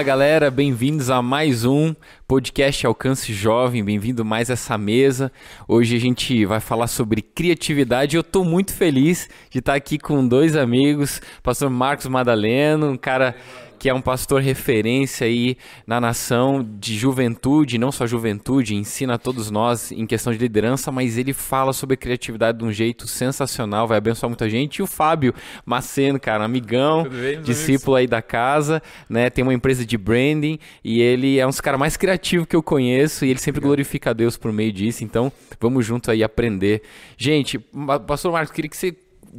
Fala galera, bem-vindos a mais um podcast Alcance Jovem, bem-vindo mais a essa mesa. Hoje a gente vai falar sobre criatividade. Eu estou muito feliz de estar aqui com dois amigos, pastor Marcos Madaleno, um cara que é um pastor referência aí na nação de juventude, não só juventude, ensina a todos nós em questão de liderança, mas ele fala sobre criatividade de um jeito sensacional, vai abençoar muita gente. E o Fábio Maceno, cara, amigão, bem, discípulo amigos? aí da casa, né? Tem uma empresa de branding e ele é um dos caras mais criativos que eu conheço e ele sempre glorifica a Deus por meio disso. Então, vamos junto aí aprender. Gente, pastor Marcos, queria que você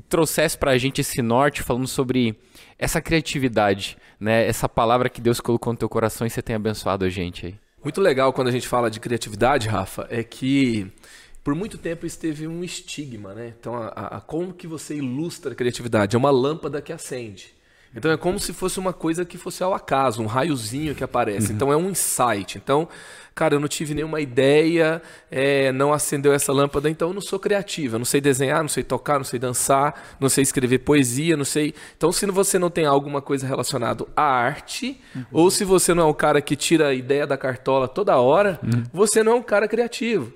trouxesse para a gente esse norte falando sobre essa criatividade, né? Essa palavra que Deus colocou no teu coração e você tem abençoado a gente aí. Muito legal quando a gente fala de criatividade, Rafa, é que por muito tempo isso teve um estigma, né? Então, a, a, como que você ilustra a criatividade? É uma lâmpada que acende. Então é como se fosse uma coisa que fosse ao acaso, um raiozinho que aparece. Uhum. Então é um insight. Então, cara, eu não tive nenhuma ideia, é, não acendeu essa lâmpada, então eu não sou criativa. Não sei desenhar, não sei tocar, não sei dançar, não sei escrever poesia, não sei. Então, se você não tem alguma coisa relacionada à arte, uhum. ou se você não é o cara que tira a ideia da cartola toda hora, uhum. você não é um cara criativo.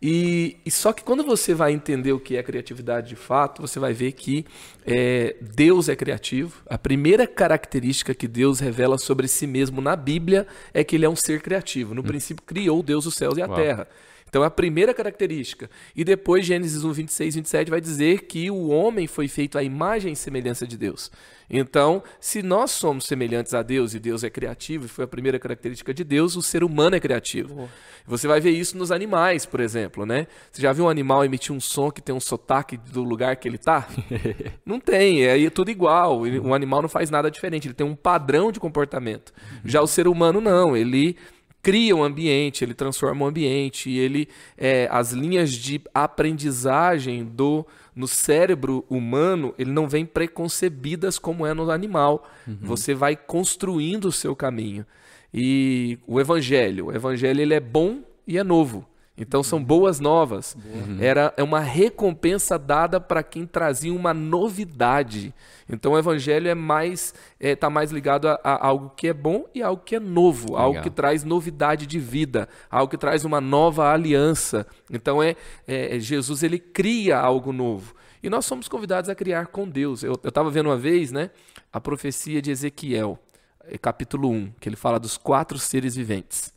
E, e, só que quando você vai entender o que é criatividade de fato, você vai ver que é, Deus é criativo. A primeira característica que Deus revela sobre si mesmo na Bíblia é que ele é um ser criativo. No hum. princípio, criou Deus os céus e a Uau. terra. Então é a primeira característica. E depois, Gênesis 1, 26, 27 vai dizer que o homem foi feito à imagem e semelhança de Deus. Então, se nós somos semelhantes a Deus e Deus é criativo, e foi a primeira característica de Deus, o ser humano é criativo. Você vai ver isso nos animais, por exemplo, né? Você já viu um animal emitir um som que tem um sotaque do lugar que ele está? não tem, é tudo igual. O animal não faz nada diferente, ele tem um padrão de comportamento. Já o ser humano não, ele cria um ambiente, ele transforma o um ambiente, ele é, as linhas de aprendizagem do no cérebro humano, ele não vem preconcebidas como é no animal. Uhum. Você vai construindo o seu caminho. E o evangelho, o evangelho ele é bom e é novo. Então são boas novas. Uhum. Era é uma recompensa dada para quem trazia uma novidade. Então o evangelho é mais está é, tá mais ligado a, a, algo que é bom e algo que é novo, Legal. algo que traz novidade de vida, algo que traz uma nova aliança. Então é, é Jesus ele cria algo novo. E nós somos convidados a criar com Deus. Eu estava vendo uma vez, né, a profecia de Ezequiel, é, capítulo 1, que ele fala dos quatro seres viventes.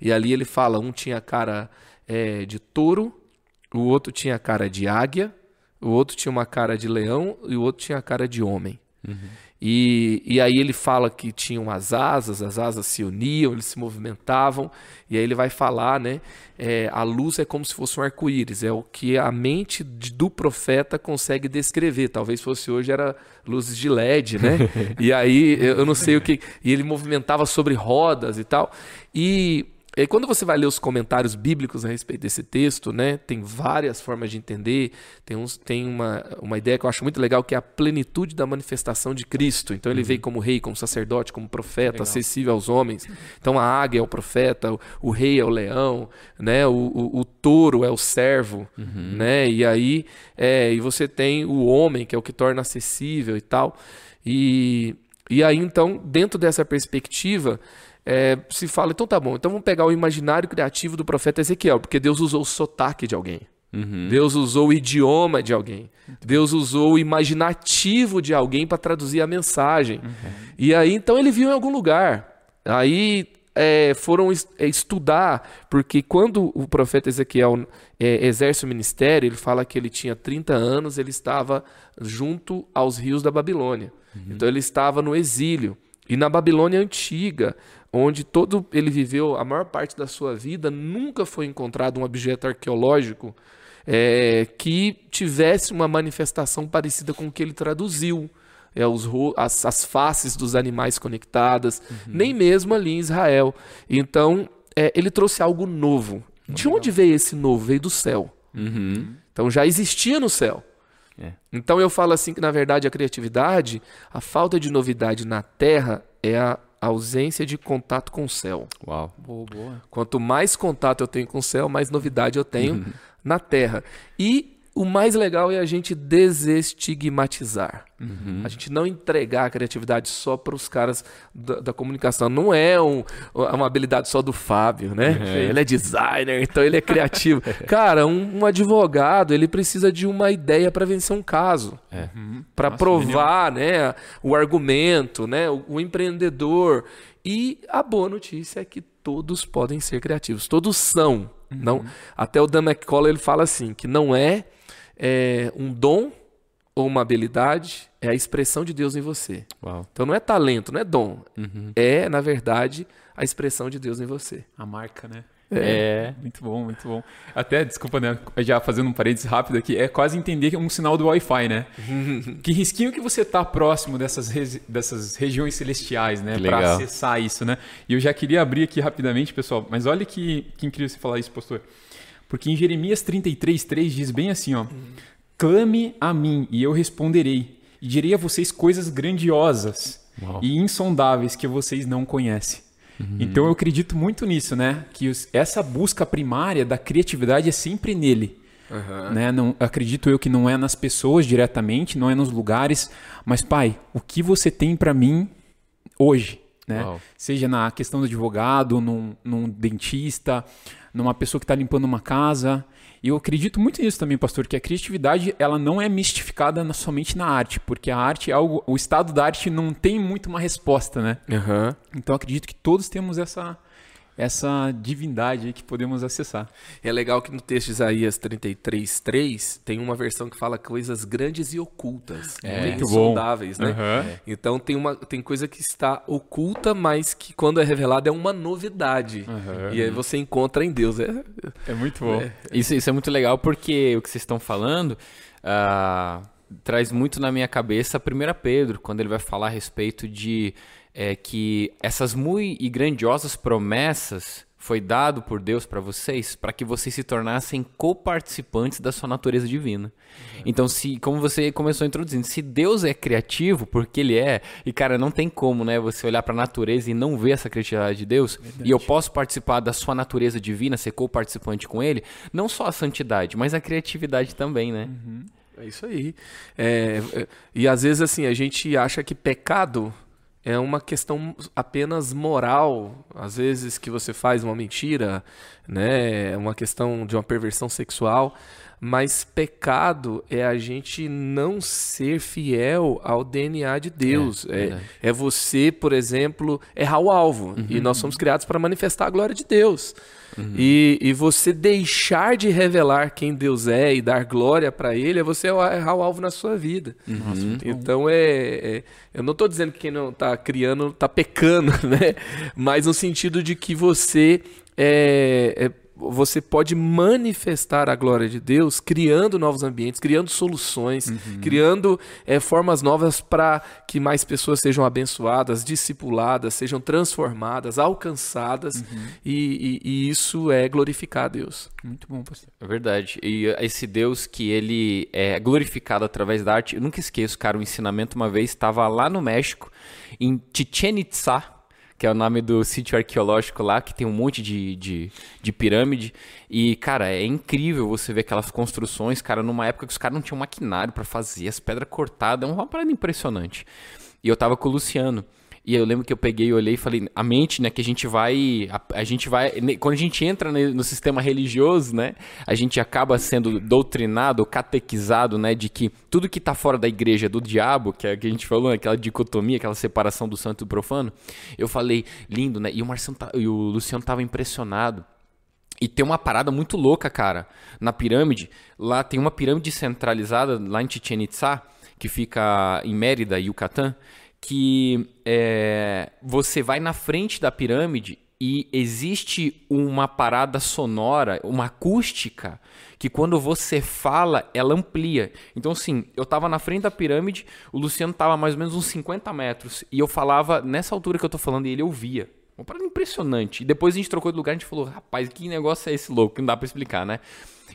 E ali ele fala, um tinha cara é, de touro, o outro tinha cara de águia, o outro tinha uma cara de leão e o outro tinha a cara de homem. Uhum. E, e aí ele fala que tinham as asas, as asas se uniam, eles se movimentavam, e aí ele vai falar, né? É, a luz é como se fosse um arco-íris, é o que a mente do profeta consegue descrever. Talvez fosse hoje era luzes de LED, né? e aí eu não sei o que. E ele movimentava sobre rodas e tal. E e quando você vai ler os comentários bíblicos a respeito desse texto, né, tem várias formas de entender. Tem, uns, tem uma, uma ideia que eu acho muito legal, que é a plenitude da manifestação de Cristo. Então, ele uhum. veio como rei, como sacerdote, como profeta, legal. acessível aos homens. Então, a águia é o profeta, o, o rei é o leão, né, o, o, o touro é o servo. Uhum. Né, e aí é, e você tem o homem, que é o que torna acessível e tal. E, e aí, então, dentro dessa perspectiva é, se fala, então tá bom, então vamos pegar o imaginário criativo do profeta Ezequiel, porque Deus usou o sotaque de alguém. Uhum. Deus usou o idioma de alguém. Deus usou o imaginativo de alguém para traduzir a mensagem. Uhum. E aí, então, ele viu em algum lugar. Aí é, foram é, estudar, porque quando o profeta Ezequiel é, exerce o ministério, ele fala que ele tinha 30 anos, ele estava junto aos rios da Babilônia. Uhum. Então, ele estava no exílio. E na Babilônia antiga, onde todo ele viveu a maior parte da sua vida, nunca foi encontrado um objeto arqueológico é, que tivesse uma manifestação parecida com o que ele traduziu. É, os, as, as faces dos animais conectadas, uhum. nem mesmo ali em Israel. Então, é, ele trouxe algo novo. De onde veio esse novo? Veio do céu. Uhum. Então já existia no céu. É. Então eu falo assim que na verdade a criatividade, a falta de novidade na Terra é a ausência de contato com o céu. Uau. Boa, boa. Quanto mais contato eu tenho com o céu, mais novidade eu tenho uhum. na Terra. E o mais legal é a gente desestigmatizar. Uhum. A gente não entregar a criatividade só para os caras da, da, comunicação. Não é um, uma habilidade só do Fábio, né? Uhum. Ele é designer, então ele é criativo. Cara, um, um, advogado, ele precisa de uma ideia para vencer um caso. É. Uhum. Para provar né, o argumento, né, o, o empreendedor. E a boa notícia é que todos podem ser criativos. Todos são. Uhum. Não, até o Dan McCullough ele fala assim, que não é, é um dom ou uma habilidade, é a expressão de Deus em você. Uau. Então não é talento, não é dom. Uhum. É, na verdade, a expressão de Deus em você. A marca, né? É. é. muito bom, muito bom. Até, desculpa, né? Já fazendo um parênteses rápido aqui, é quase entender que é um sinal do Wi-Fi, né? que risquinho que você tá próximo dessas, dessas regiões celestiais, né? Para acessar isso, né? E eu já queria abrir aqui rapidamente, pessoal, mas olha que, que incrível você falar isso, pastor. Porque em Jeremias 33, 3 diz bem assim, ó. Clame a mim e eu responderei, e direi a vocês coisas grandiosas Uau. e insondáveis que vocês não conhecem. Uhum. Então eu acredito muito nisso, né? Que os, essa busca primária da criatividade é sempre nele. Uhum. Né? Não, acredito eu que não é nas pessoas diretamente, não é nos lugares, mas pai, o que você tem para mim hoje? Né? Seja na questão do advogado, num, num dentista, numa pessoa que está limpando uma casa. E eu acredito muito nisso também, pastor, que a criatividade ela não é mistificada na, somente na arte, porque a arte é algo, o estado da arte não tem muito uma resposta, né? Uhum. Então eu acredito que todos temos essa essa divindade que podemos acessar. É legal que no texto de Isaías 33, 3, tem uma versão que fala coisas grandes e ocultas, é, muito insondáveis, né? Uhum. Então tem, uma, tem coisa que está oculta, mas que quando é revelada é uma novidade. Uhum. E aí você encontra em Deus. É, é muito bom. É. Isso, isso é muito legal porque o que vocês estão falando... Uh, traz muito na minha cabeça a primeira Pedro, quando ele vai falar a respeito de é que essas muito e grandiosas promessas foi dado por Deus para vocês para que vocês se tornassem coparticipantes da sua natureza divina. Uhum. Então, se como você começou introduzindo, se Deus é criativo, porque ele é, e cara, não tem como, né, você olhar para a natureza e não ver essa criatividade de Deus, Verdade. e eu posso participar da sua natureza divina, ser coparticipante com ele, não só a santidade, mas a criatividade também, né? Uhum. É isso aí. É, é e às vezes assim, a gente acha que pecado é uma questão apenas moral, às vezes que você faz uma mentira, né? É uma questão de uma perversão sexual, mas pecado é a gente não ser fiel ao DNA de Deus. É, é, é você, por exemplo, errar o alvo. Uhum. E nós somos criados para manifestar a glória de Deus. Uhum. E, e você deixar de revelar quem Deus é e dar glória para Ele é você errar o alvo na sua vida. Uhum. Então é, é, Eu não estou dizendo que quem não está criando está pecando, né? Mas no sentido de que você é, é você pode manifestar a glória de Deus criando novos ambientes, criando soluções, uhum. criando é, formas novas para que mais pessoas sejam abençoadas, discipuladas, sejam transformadas, alcançadas, uhum. e, e, e, isso é glorificar a Deus. Muito bom, pastor. É verdade. E esse Deus que ele é glorificado através da arte, eu nunca esqueço, cara, o um ensinamento uma vez estava lá no México, em Chichen Itza, que é o nome do sítio arqueológico lá, que tem um monte de, de, de, pirâmide. E, cara, é incrível você ver aquelas construções, cara, numa época que os caras não tinham maquinário para fazer, as pedras cortadas, é uma parada impressionante. E eu tava com o Luciano. E eu lembro que eu peguei e olhei e falei, a mente, né, que a gente vai, a, a, gente vai, quando a gente entra no sistema religioso, né, a gente acaba sendo doutrinado, catequizado, né, de que tudo que está fora da igreja é do diabo, que é que a gente falou, né, aquela dicotomia, aquela separação do santo e do profano. Eu falei, lindo, né, e o Marcelo tá, e o Luciano tava impressionado. E tem uma parada muito louca, cara, na pirâmide. Lá tem uma pirâmide centralizada lá em Chichen Itza, que fica em Mérida, Yucatán que é, você vai na frente da pirâmide e existe uma parada sonora, uma acústica, que quando você fala, ela amplia. Então, assim, eu estava na frente da pirâmide, o Luciano estava mais ou menos uns 50 metros, e eu falava nessa altura que eu estou falando, e ele ouvia. Uma parada impressionante. E depois a gente trocou de lugar, a gente falou, rapaz, que negócio é esse louco? Que não dá para explicar, né?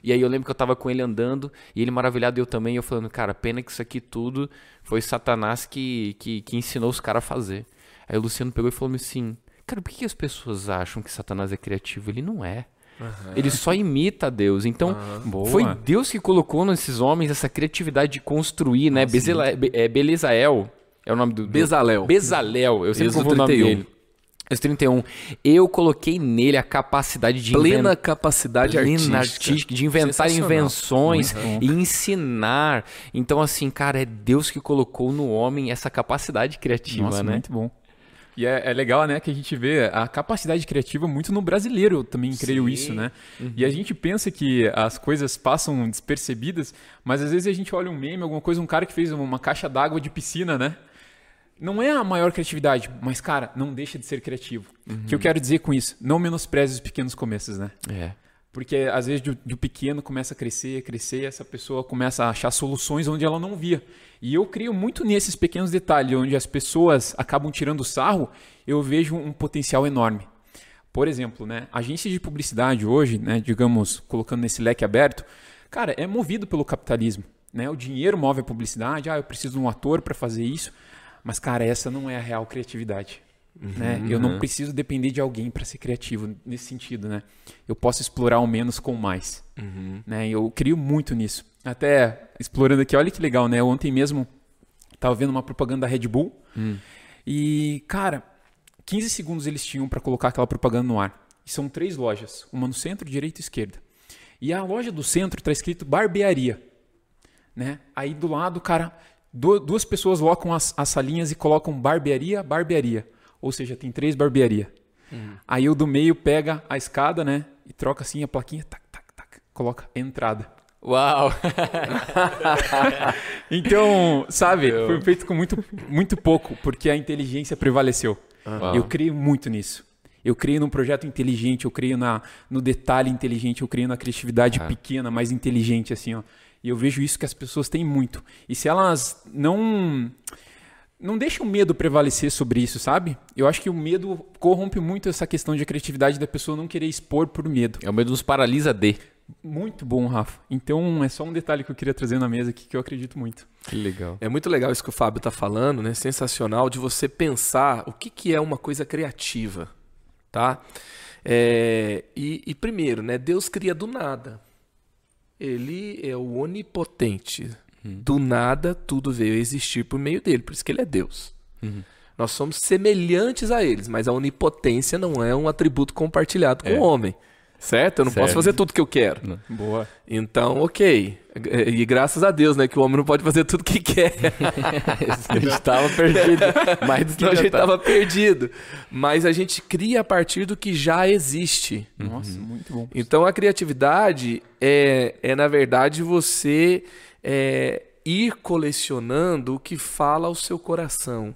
E aí eu lembro que eu tava com ele andando, e ele maravilhado, e eu também, eu falando, cara, pena que isso aqui tudo foi Satanás que, que, que ensinou os caras a fazer. Aí o Luciano pegou e falou assim, cara, por que as pessoas acham que Satanás é criativo? Ele não é. Ele só imita Deus. Então, Boa. foi Deus que colocou nesses homens essa criatividade de construir, né? Bezela, Be- é, Belizael é o nome do... do- Bezalel. Bezalel, eu sempre confundo o nome 31. dele. Êxodo 31. Eu coloquei nele a capacidade de Plena inventar capacidade plena artística. artística, de inventar invenções e ensinar. Então, assim, cara, é Deus que colocou no homem essa capacidade criativa, Nossa, né? muito bom. E é, é legal, né, que a gente vê a capacidade criativa muito no brasileiro, eu também creio isso, né? E a gente pensa que as coisas passam despercebidas, mas às vezes a gente olha um meme, alguma coisa, um cara que fez uma caixa d'água de piscina, né? Não é a maior criatividade, mas, cara, não deixa de ser criativo. O que eu quero dizer com isso? Não menospreze os pequenos começos, né? É. Porque às vezes de, de pequeno começa a crescer, crescer, essa pessoa começa a achar soluções onde ela não via. E eu creio muito nesses pequenos detalhes, onde as pessoas acabam tirando sarro, eu vejo um potencial enorme. Por exemplo, né, agência de publicidade hoje, né, digamos, colocando nesse leque aberto, cara, é movido pelo capitalismo. Né? O dinheiro move a publicidade, ah, eu preciso de um ator para fazer isso. Mas, cara, essa não é a real criatividade. né? Eu não preciso depender de alguém para ser criativo nesse sentido, né? Eu posso explorar o menos com o mais. Né? Eu crio muito nisso. Até explorando aqui, olha que legal, né? Ontem mesmo tava vendo uma propaganda da Red Bull e, cara, 15 segundos eles tinham para colocar aquela propaganda no ar. E são três lojas, uma no centro, direita e esquerda. E a loja do centro tá escrito barbearia, né? Aí do lado, cara, duas pessoas locam as, as salinhas e colocam barbearia, barbearia. Ou seja, tem três barbearia. Aí o do meio pega a escada, né? E troca assim a plaquinha, tac, tac, tac, coloca entrada. Uau! Então, sabe, foi feito com muito, muito pouco, porque a inteligência prevaleceu. Uau. Eu creio muito nisso. Eu creio num projeto inteligente, eu creio na, no detalhe inteligente, eu creio na criatividade Ah. pequena, mais inteligente, assim, ó. E eu vejo isso que as pessoas têm muito. E se elas não. Não deixam o medo prevalecer sobre isso, sabe? Eu acho que o medo corrompe muito essa questão de criatividade da pessoa não querer expor por medo. É o medo nos paralisa de. Muito bom, Rafa. Então, é só um detalhe que eu queria trazer na mesa aqui que eu acredito muito. Que legal. É muito legal isso que o Fábio está falando, né? Sensacional de você pensar o que, que é uma coisa criativa, tá? É, e, e primeiro, né? Deus cria do nada. Ele é o onipotente. Do nada, tudo veio a existir por meio dele. Por isso que ele é Deus. Nós somos semelhantes a eles, mas a onipotência não é um atributo compartilhado com o homem. Certo? Eu não posso Certo. fazer tudo que eu quero. Boa. Então, ok. E graças a Deus, né? Que o homem não pode fazer tudo que quer. a gente tava perdido. Senão a gente tá. tava perdido. Mas a gente cria a partir do que já existe. Nossa, muito bom. Então a criatividade é, é na verdade, você é, ir colecionando o que fala ao seu coração.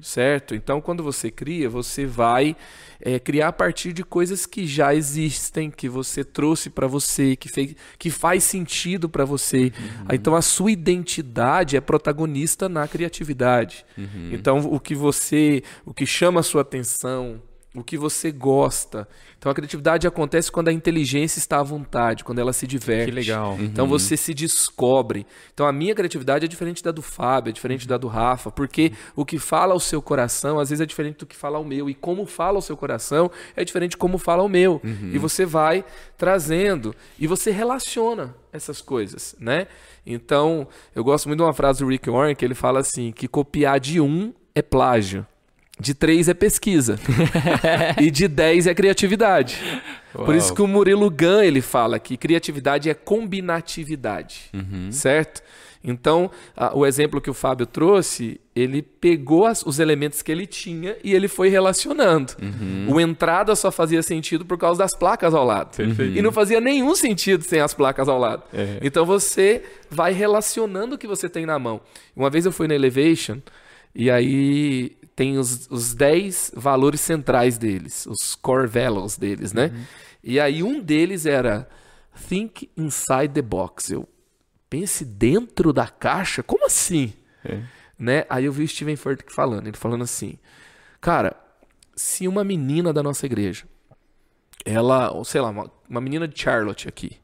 Certo? Então, quando você cria, você vai é, criar a partir de coisas que já existem, que você trouxe para você, que, fez, que faz sentido para você. Então, a sua identidade é protagonista na criatividade. Então, o que você, o que chama a sua atenção, o que você gosta. Então, a criatividade acontece quando a inteligência está à vontade, quando ela se diverte. Que legal. Então você se descobre. Então a minha criatividade é diferente da do Fábio, é diferente da do Rafa, porque o que fala ao seu coração às vezes é diferente do que fala ao meu. E como fala ao seu coração é diferente de como fala ao meu. E você vai trazendo e você relaciona essas coisas, né? Então eu gosto muito de uma frase do Rick Warren que ele fala assim: que copiar de um é plágio. De três é pesquisa. e de dez é criatividade. Por Uau. isso que o Murilo Gun ele fala que criatividade é combinatividade, certo? Então, a- o exemplo que o Fábio trouxe, ele pegou as- os elementos que ele tinha e ele foi relacionando. O entrada só fazia sentido por causa das placas ao lado. Perfeito. E não fazia nenhum sentido sem as placas ao lado. É. Então você vai relacionando o que você tem na mão. Uma vez eu fui na Elevation e aí tem os, os 10 valores centrais deles, os core values deles, né? E aí um deles era think inside the box. Eu pense dentro da caixa? Como assim? Né? Aí eu vi o Steven Furtick falando, ele falando assim: "Cara, se uma menina da nossa igreja, ela, ou sei lá, uma, uma menina de Charlotte aqui,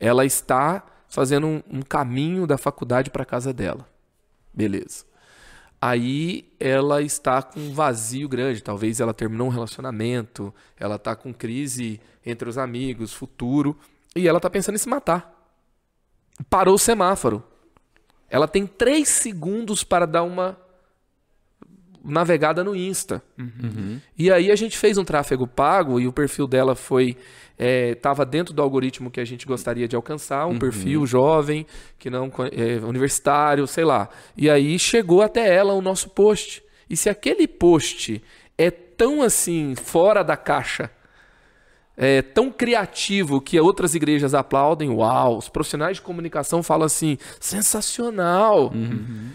ela está fazendo um, um caminho da faculdade para casa dela. Beleza. Aí ela está com um vazio grande. Talvez ela terminou um relacionamento, ela está com crise entre os amigos, futuro, e ela está pensando em se matar. Parou o semáforo. Ela tem três segundos para dar uma navegada no Insta. Uhum. E aí a gente fez um tráfego pago e o perfil dela foi estava é, dentro do algoritmo que a gente gostaria de alcançar, um uhum. perfil jovem, que não é, universitário, sei lá. E aí chegou até ela o nosso post. E se aquele post é tão assim fora da caixa é, tão criativo que outras igrejas aplaudem, uau, os profissionais de comunicação falam assim, sensacional. Uhum.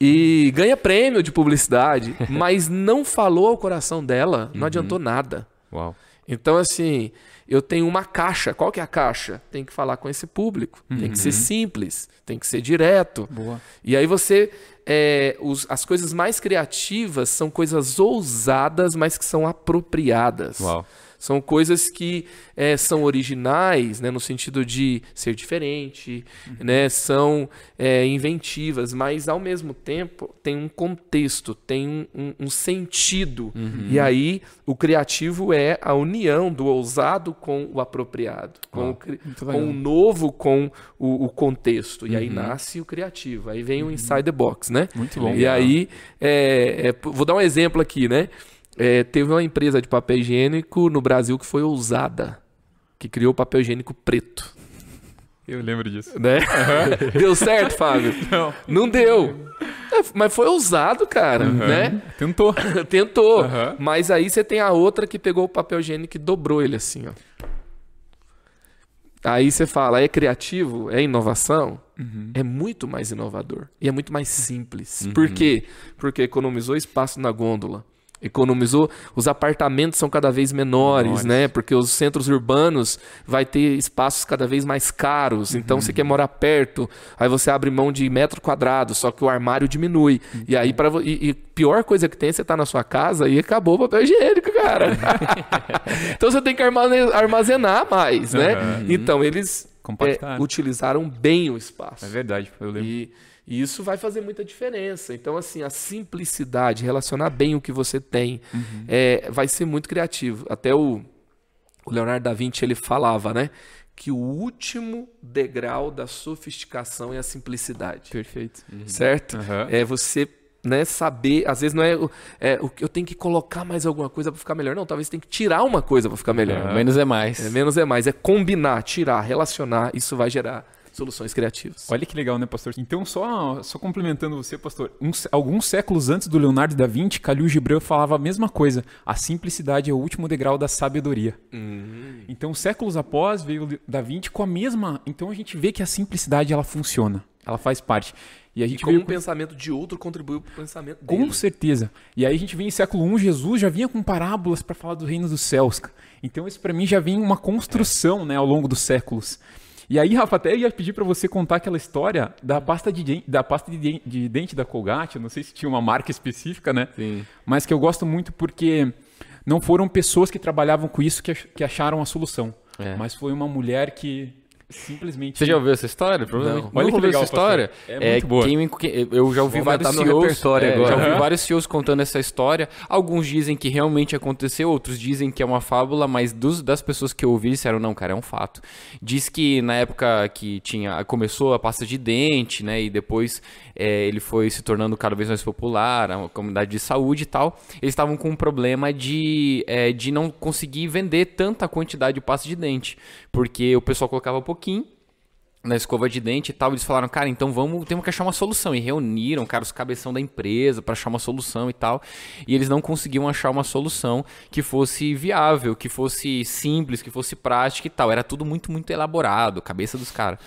E ganha prêmio de publicidade, mas não falou ao coração dela, não uhum. adiantou nada. Uau. Então, assim, eu tenho uma caixa. Qual que é a caixa? Tem que falar com esse público. Uhum. Tem que ser uhum. simples, tem que ser direto. Boa. E aí você. É, os, as coisas mais criativas são coisas ousadas, mas que são apropriadas. Uau. São coisas que é, são originais, né, no sentido de ser diferente, uhum. né, são é, inventivas, mas ao mesmo tempo tem um contexto, tem um, um sentido. Uhum. E aí o criativo é a união do ousado com o apropriado, com, oh, o, com o, novo com o, o contexto. E uhum. aí nasce o criativo. Aí vem o uhum. inside the box, né? Muito bom. E aí, é, vou dar um exemplo aqui, né? É, teve uma empresa de papel higiênico no Brasil que foi ousada, que criou papel higiênico preto. Eu lembro disso. Né? Uhum. Deu certo, Fábio? Não. Não deu. É, mas foi ousado, cara, uhum. né? Tentou. Tentou. Uhum. Mas aí você tem a outra que pegou o papel higiênico e dobrou ele assim, ó. Aí você fala, é criativo? É inovação? Uhum. É muito mais inovador. E é muito mais simples. Uhum. Por quê? Porque economizou espaço na gôndola economizou. Os apartamentos são cada vez menores, menores, né? Porque os centros urbanos vai ter espaços cada vez mais caros. Uhum. Então você quer morar perto, aí você abre mão de metro quadrado, só que o armário diminui. Uhum. E aí para e, e, pior coisa que tem você tá na sua casa e acabou o papel higiênico, cara. então você tem que armazenar mais, né? Uhum. Então eles é, utilizaram bem o espaço. É verdade, eu lembro. E, e isso vai fazer muita diferença. Então, assim, a simplicidade, relacionar bem o que você tem, uhum. é, vai ser muito criativo. Até o, o Leonardo da Vinci ele falava, né? Que o último degrau da sofisticação é a simplicidade. Perfeito. Uhum. Certo? Uhum. É você né, saber, às vezes não é, é o que eu tenho que colocar mais alguma coisa para ficar melhor. Não, talvez tem que tirar uma coisa para ficar melhor. É, menos é mais. É, menos é mais, é combinar, tirar, relacionar, isso vai gerar soluções criativas. Olha que legal, né, pastor? Então, só, só complementando você, pastor, uns, alguns séculos antes do Leonardo da Vinci, Khalil Gibran falava a mesma coisa. A simplicidade é o último degrau da sabedoria. Uhum. Então, séculos após, veio da Vinci com a mesma... Então, a gente vê que a simplicidade, ela funciona. Ela faz parte. E a gente e como um com... pensamento de outro contribuiu para o pensamento dele. Com certeza. E aí a gente vem em século I, Jesus já vinha com parábolas para falar do reino dos céus. Então isso para mim já vem uma construção né, ao longo dos séculos. E aí, Rafa, até ia pedir para você contar aquela história da pasta de, da pasta de, de dente da Colgate. Eu não sei se tinha uma marca específica, né? Sim. Mas que eu gosto muito porque não foram pessoas que trabalhavam com isso que, que acharam a solução. É. Mas foi uma mulher que simplesmente. Você já ouviu essa história? Provavelmente. Olha que legal essa história. É, é muito boa. Quem, eu já ouvi vários CEOs, é, já ouvi vários CEOs contando essa história. Alguns dizem que realmente aconteceu, outros dizem que é uma fábula, mas dos, das pessoas que eu ouvi disseram não, cara, é um fato. Diz que na época que tinha começou a pasta de dente, né, e depois é, ele foi se tornando cada vez mais popular, a comunidade de saúde e tal. Eles estavam com um problema de é, de não conseguir vender tanta quantidade de pasta de dente, porque o pessoal colocava pouco pouquinho na escova de dente e tal, eles falaram, cara, então vamos, temos que achar uma solução. E reuniram, cara, os cabeção da empresa para achar uma solução e tal. E eles não conseguiam achar uma solução que fosse viável, que fosse simples, que fosse prática e tal. Era tudo muito, muito elaborado, cabeça dos caras.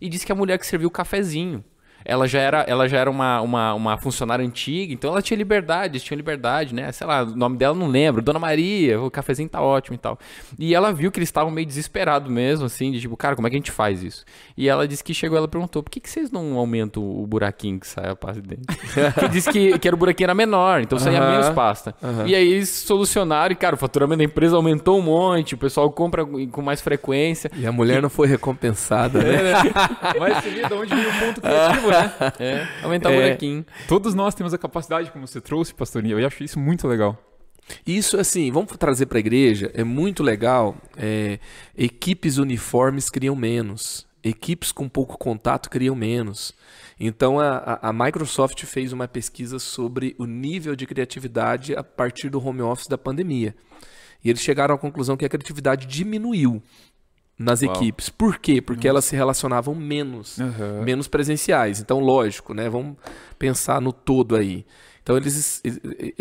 E disse que a mulher que serviu o cafezinho ela já era, ela já era uma, uma, uma funcionária antiga, então ela tinha liberdade, tinha liberdade, né? Sei lá, o nome dela não lembro, Dona Maria, o cafezinho tá ótimo e tal. E ela viu que eles estavam meio desesperados mesmo, assim, de tipo, cara, como é que a gente faz isso? E ela disse que chegou, ela perguntou, por que, que vocês não aumentam o buraquinho que sai a pasta de dente? que disse que, que era o buraquinho era menor, então saía uhum. menos pasta. Uhum. E aí eles solucionaram e, cara, o faturamento da empresa aumentou um monte, o pessoal compra com mais frequência. E a mulher e... não foi recompensada, né? É, né? Mas de onde veio o ponto criativo, né? é, é, aumentar o É. buraquinho. Todos nós temos a capacidade, como você trouxe, pastorinha. Eu acho isso muito legal. Isso, assim, vamos trazer para a igreja, é muito legal. é, equipes uniformes criam menos, equipes com pouco contato criam menos. Então, a, a- a Microsoft fez uma pesquisa sobre o nível de criatividade a partir do home office da pandemia. E eles chegaram à conclusão que a criatividade diminuiu nas Uau. equipes. Por quê? Porque elas se relacionavam menos Aham. menos presenciais. Então, lógico, né? Vamos pensar no todo aí. Então, eles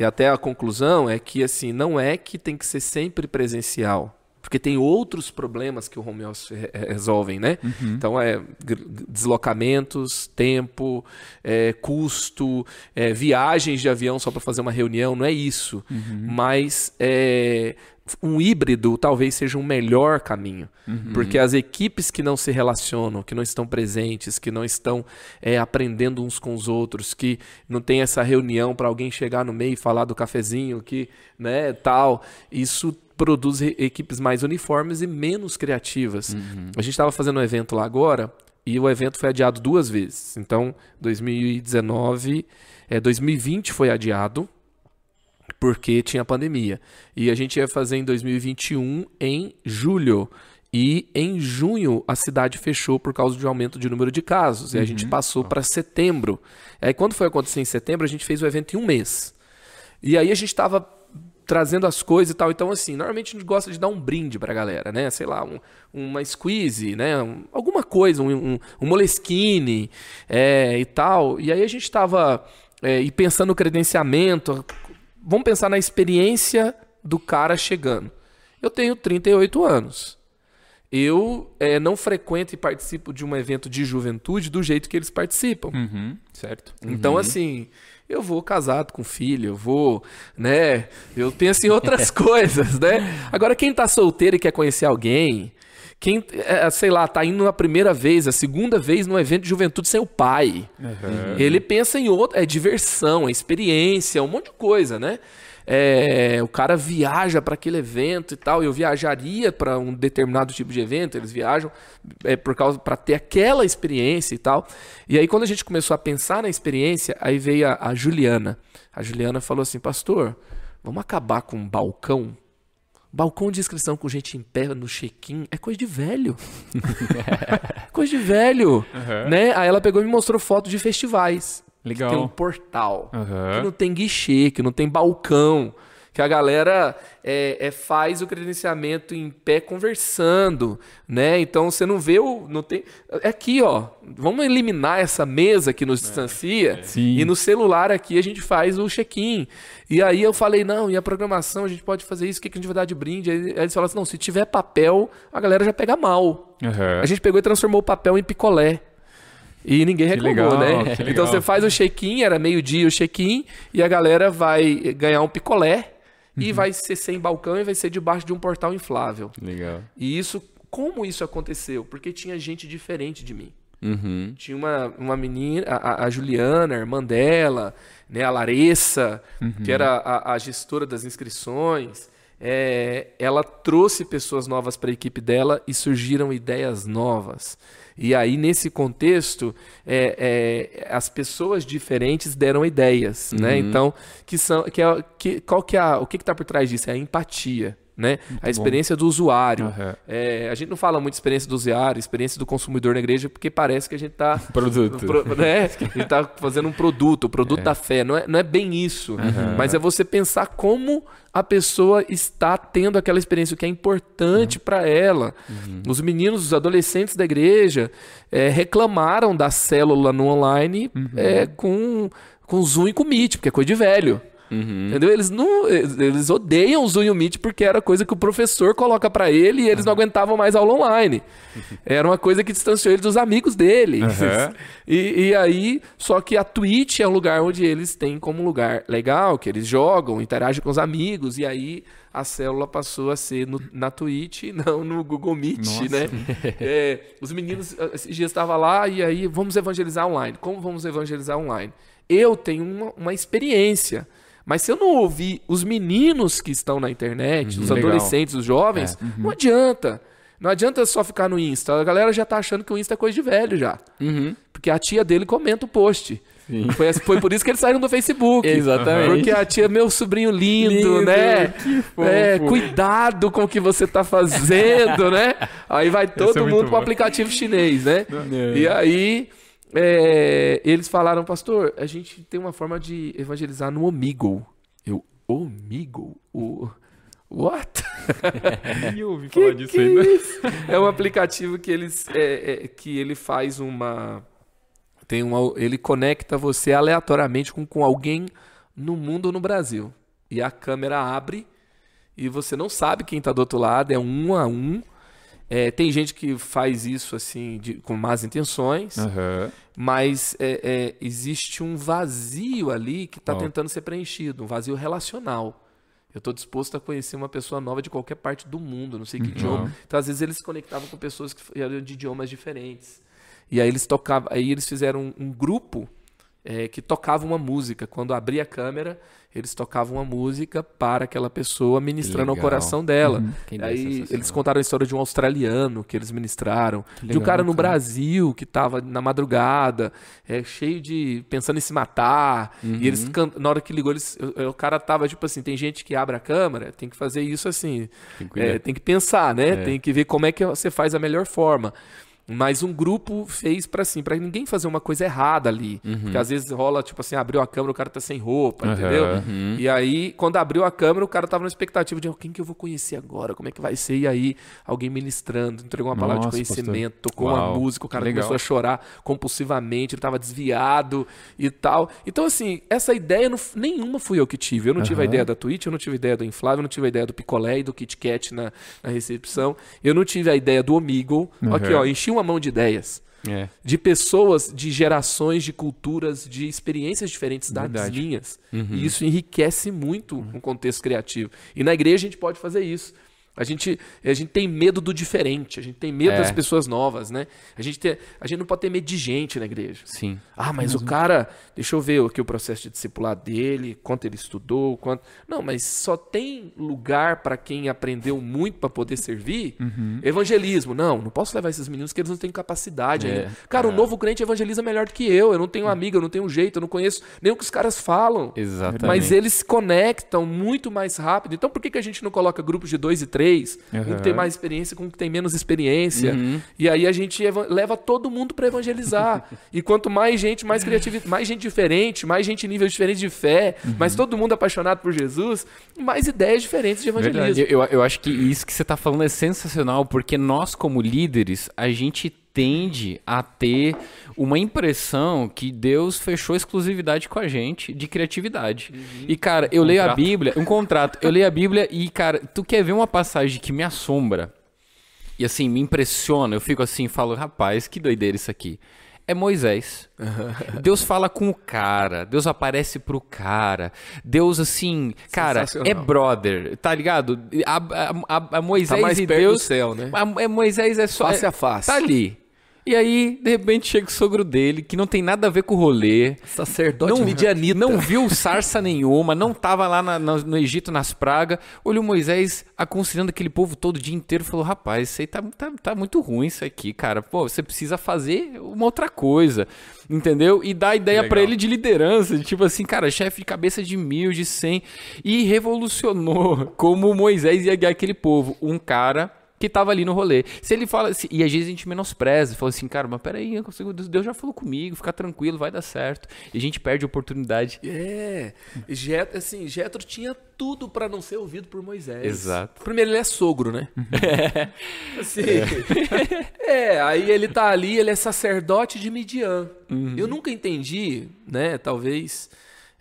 até a conclusão é que assim, não é que tem que ser sempre presencial, porque tem outros problemas que o home office re- re- resolvem, né? Então, é deslocamentos, tempo, é, custo, é, viagens de avião só para fazer uma reunião, não é isso. Mas é, um híbrido talvez seja um melhor caminho. Porque as equipes que não se relacionam, que não estão presentes, que não estão é, aprendendo uns com os outros, que não tem essa reunião para alguém chegar no meio e falar do cafezinho, que, né, tal, isso produz equipes mais uniformes e menos criativas. A gente estava fazendo um evento lá agora e o evento foi adiado duas vezes. Então, 2019, é, 2020 foi adiado porque tinha pandemia. E a gente ia fazer em 2021 em julho. E em junho a cidade fechou por causa de um aumento de número de casos. E a gente passou para setembro. Aí quando foi acontecer em setembro, a gente fez o evento em um mês. E aí a gente estava trazendo as coisas e tal. Então, assim, normalmente a gente gosta de dar um brinde pra galera, né? Sei lá, um- uma squeeze, né? Um- alguma coisa, um, um, um moleskine é, e tal. E aí a gente estava é, e pensando no credenciamento. Vamos pensar na experiência do cara chegando. Eu tenho 38 anos. Eu é, não frequento e participo de um evento de juventude do jeito que eles participam. Uhum, certo. Então, assim, eu vou casado com filho, eu vou, né? Eu penso em outras coisas, né? Agora, quem tá solteiro e quer conhecer alguém, quem, é, sei lá, tá indo a primeira vez, a segunda vez num evento de juventude sem o pai. Uhum. Ele pensa em outra, é diversão, é experiência, um monte de coisa, né? É, o cara viaja para aquele evento e tal. Eu viajaria para um determinado tipo de evento. Eles viajam é, por causa para ter aquela experiência e tal. E aí quando a gente começou a pensar na experiência, aí veio a, a Juliana. A Juliana falou assim, pastor, vamos acabar com um balcão. Balcão de inscrição com gente em pé no check-in é coisa de velho. coisa de velho, Uhum. né? Aí ela pegou e me mostrou foto de festivais. Legal. Que tem um portal, Aham. que não tem guichê, que não tem balcão, que a galera é, é, faz o credenciamento em pé conversando, né? Então você não vê o. Não tem, é aqui, ó. Vamos eliminar essa mesa que nos distancia. Sim. E no celular aqui a gente faz o check-in. E aí eu falei, não, e a programação, a gente pode fazer isso, o que, que a gente vai dar de brinde? Aí aí eles falaram assim, não, se tiver papel, a galera já pega mal. Aham. A gente pegou e transformou o papel em picolé. E ninguém reclamou, legal, né? Então você faz o check-in, era meio-dia o check-in, e a galera vai ganhar um picolé Uhum. E vai ser sem balcão e vai ser debaixo de um portal inflável. Legal. E isso, como isso aconteceu? Porque tinha gente diferente de mim. Uhum. Tinha uma, uma menina, a, a- Juliana, a irmã dela, né, a Larissa, que era a, a gestora das inscrições. É, ela trouxe pessoas novas para a equipe dela e surgiram ideias novas. E aí, nesse contexto, é, é, as pessoas diferentes deram ideias, né? Então, que são, que é, que, qual que é a, o que está por trás disso? É a empatia, né? a experiência do usuário. Aham. É, a gente não fala muito experiência do usuário, experiência do consumidor na igreja, porque parece que a gente está Produto. né? A gente está fazendo um produto, o produto da fé. Não é, não é bem isso, mas é você pensar como a pessoa está tendo aquela experiência, o que é importante para ela. Os meninos, os adolescentes da igreja é, reclamaram da célula no online é, com, com Zoom e com Meet, porque é coisa de velho. Uhum. Entendeu? Eles não, eles odeiam o Zoom Meet porque era coisa que o professor coloca pra ele e eles não aguentavam mais aula online. Era uma coisa que distanciou eles dos amigos dele. Aham. E, e aí, só que a Twitch é um lugar onde eles têm como lugar legal, que eles jogam, interagem com os amigos, e aí a célula passou a ser no- na Twitch e não no Google Meet, Nossa. né? É, os meninos, ah, esses dias estavam lá e aí, vamos evangelizar online. Como vamos evangelizar online? Eu tenho uma, uma experiência. Mas se eu não ouvir os meninos que estão na internet, os legal. adolescentes, os jovens, não adianta. Não adianta só ficar no Insta. A galera já tá achando que o Insta é coisa de velho já. Uhum. Porque a tia dele comenta o post. Foi, foi por isso que eles saíram do Facebook. Exatamente. Porque a tia, meu sobrinho lindo, Lindo, né? É, cuidado com o que você tá fazendo, né? Aí vai todo é mundo muito pro bom. aplicativo chinês, né? É. E aí é, eles falaram, pastor, a gente tem uma forma de evangelizar no Omegle. Eu, Omegle? O... What? Nem ouvi falar disso que ainda. é isso? É um aplicativo que eles é, é, que ele faz uma tem uma ele conecta você aleatoriamente com, com alguém no mundo ou no Brasil e a câmera abre e você não sabe quem está do outro lado é um a um É, tem gente que faz isso assim de- com más intenções Aham. mas é, é, existe um vazio ali que está Ó. tentando ser preenchido, um vazio relacional. Eu estou disposto a conhecer uma pessoa nova de qualquer parte do mundo, não sei que idioma. Então, às vezes, eles se conectavam com pessoas que eram de idiomas diferentes. E aí eles tocavam, aí eles fizeram um, um grupo é, que tocava uma música. Quando abria a câmera, eles tocavam uma música para aquela pessoa, ministrando ao coração dela. Que ideia Aí eles contaram a história de um australiano que eles ministraram, de um cara no cara. Brasil que estava na madrugada, é, cheio de pensando em se matar. Uhum. E eles can- na hora que ligou, eles, o, o cara tava tipo assim, tem gente que abre a câmera, tem que fazer isso assim, Tem que é, tem que pensar, né? É. Tem que ver como é que você faz a melhor forma. Mas um grupo fez pra assim, para ninguém fazer uma coisa errada ali. Porque às vezes rola, tipo assim, abriu a câmera, o cara tá sem roupa, Uhum. Entendeu? Uhum. E aí, quando abriu a câmera, o cara tava na expectativa de "Oh, quem que eu vou conhecer agora, como é que vai ser? E aí, alguém ministrando, entregou uma palavra de Nossa, conhecimento, pastor. tocou Uau, uma música, o cara legal. começou a chorar compulsivamente, ele tava desviado e tal. Então, assim, essa ideia, não, nenhuma fui eu que tive. Eu não tive a ideia da Twitch, eu não tive a ideia do Inflável, eu não tive a ideia do picolé e do Kit Kat na, na recepção. Eu não tive a ideia do Omegle. Aqui, Uhum. ó, enchi uma mão de ideias É. de pessoas, de gerações, de culturas, de experiências diferentes das Verdade. minhas. E isso enriquece muito um contexto criativo. E na igreja a gente pode fazer isso. A gente, a gente tem medo do diferente, a gente tem medo É. das pessoas novas, né? A gente, tem, a gente não pode ter medo de gente na igreja. Sim. Ah, mas o cara, deixa eu ver aqui o processo de discipular dele, quanto ele estudou, quanto. Não, mas só tem lugar para quem aprendeu muito para poder servir. Evangelismo. Não, não posso levar esses meninos que eles não têm capacidade É, ainda. Cara, o novo crente evangeliza melhor do que eu. Eu não tenho amigo, eu não tenho um jeito, eu não conheço nem o que os caras falam. Exatamente. Mas eles se conectam muito mais rápido. Então por que, que a gente não coloca grupos de dois e três? Um que tem mais experiência com um que tem menos experiência. Uhum. E aí a gente eva- leva todo mundo para evangelizar. e quanto mais gente, mais criatividade, mais gente diferente, mais gente em nível diferente de fé, Uhum. mais todo mundo apaixonado por Jesus, mais ideias diferentes de evangelismo. Eu, eu, eu acho que isso que você está falando é sensacional, porque nós, como líderes, a gente tende a ter uma impressão que Deus fechou exclusividade com a gente de criatividade. E, cara, eu leio a Contrato. Bíblia, um contrato, eu leio a Bíblia e, cara, tu quer ver uma passagem que me assombra e, assim, me impressiona, eu fico assim, falo, rapaz, que doideira isso aqui. É Moisés. Deus fala com o cara, Deus aparece pro cara. Deus, assim, cara, é brother, tá ligado? A, a- a- a Moisés Tá mais e perto Deus. do céu, né? a- é Moisés é só. Face é- a face. Tá ali. E aí, de repente, chega o sogro dele, que não tem nada a ver com o rolê. Sacerdote Não, midianita. não viu sarça nenhuma, não tava lá na- na- no Egito nas pragas. Olhou Moisés aconselhando aquele povo todo o dia inteiro falou: Rapaz, isso aí tá, tá, tá muito ruim, isso aqui, cara. Pô, você precisa fazer uma outra coisa. Entendeu? E dá ideia pra ele de liderança, de tipo assim, cara, chefe de cabeça de mil, de cem. E revolucionou como Moisés ia guiar aquele povo. Um cara que tava ali no rolê. Se ele fala, se- e às vezes a gente menospreza, fala assim, cara, mas peraí, eu consigo- Deus já falou comigo, fica tranquilo, vai dar certo. E a gente perde a oportunidade. É, Jet, assim, Jetro tinha tudo para não ser ouvido por Moisés. Exato. Primeiro, ele é sogro, né? Assim, é. aí ele tá ali, ele é sacerdote de Midian. Eu nunca entendi, né? Talvez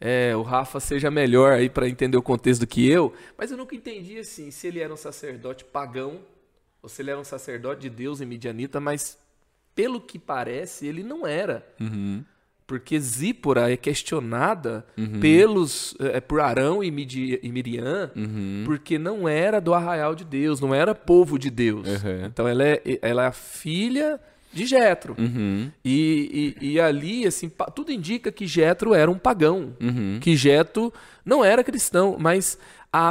é, o Rafa seja melhor aí para entender o contexto do que eu, mas eu nunca entendi assim se ele era um sacerdote pagão ele era um sacerdote de Deus em Midianita, mas pelo que parece, ele não era. Porque Zípora é questionada pelos é, por Arão e, Midi, e Miriam, porque não era do arraial de Deus, não era povo de Deus. Uhum. Então ela é, ela é a filha de Jetro. Uhum. E, e, e ali, assim, tudo indica que Jetro era um pagão, Uhum. que Jetro não era cristão, mas a,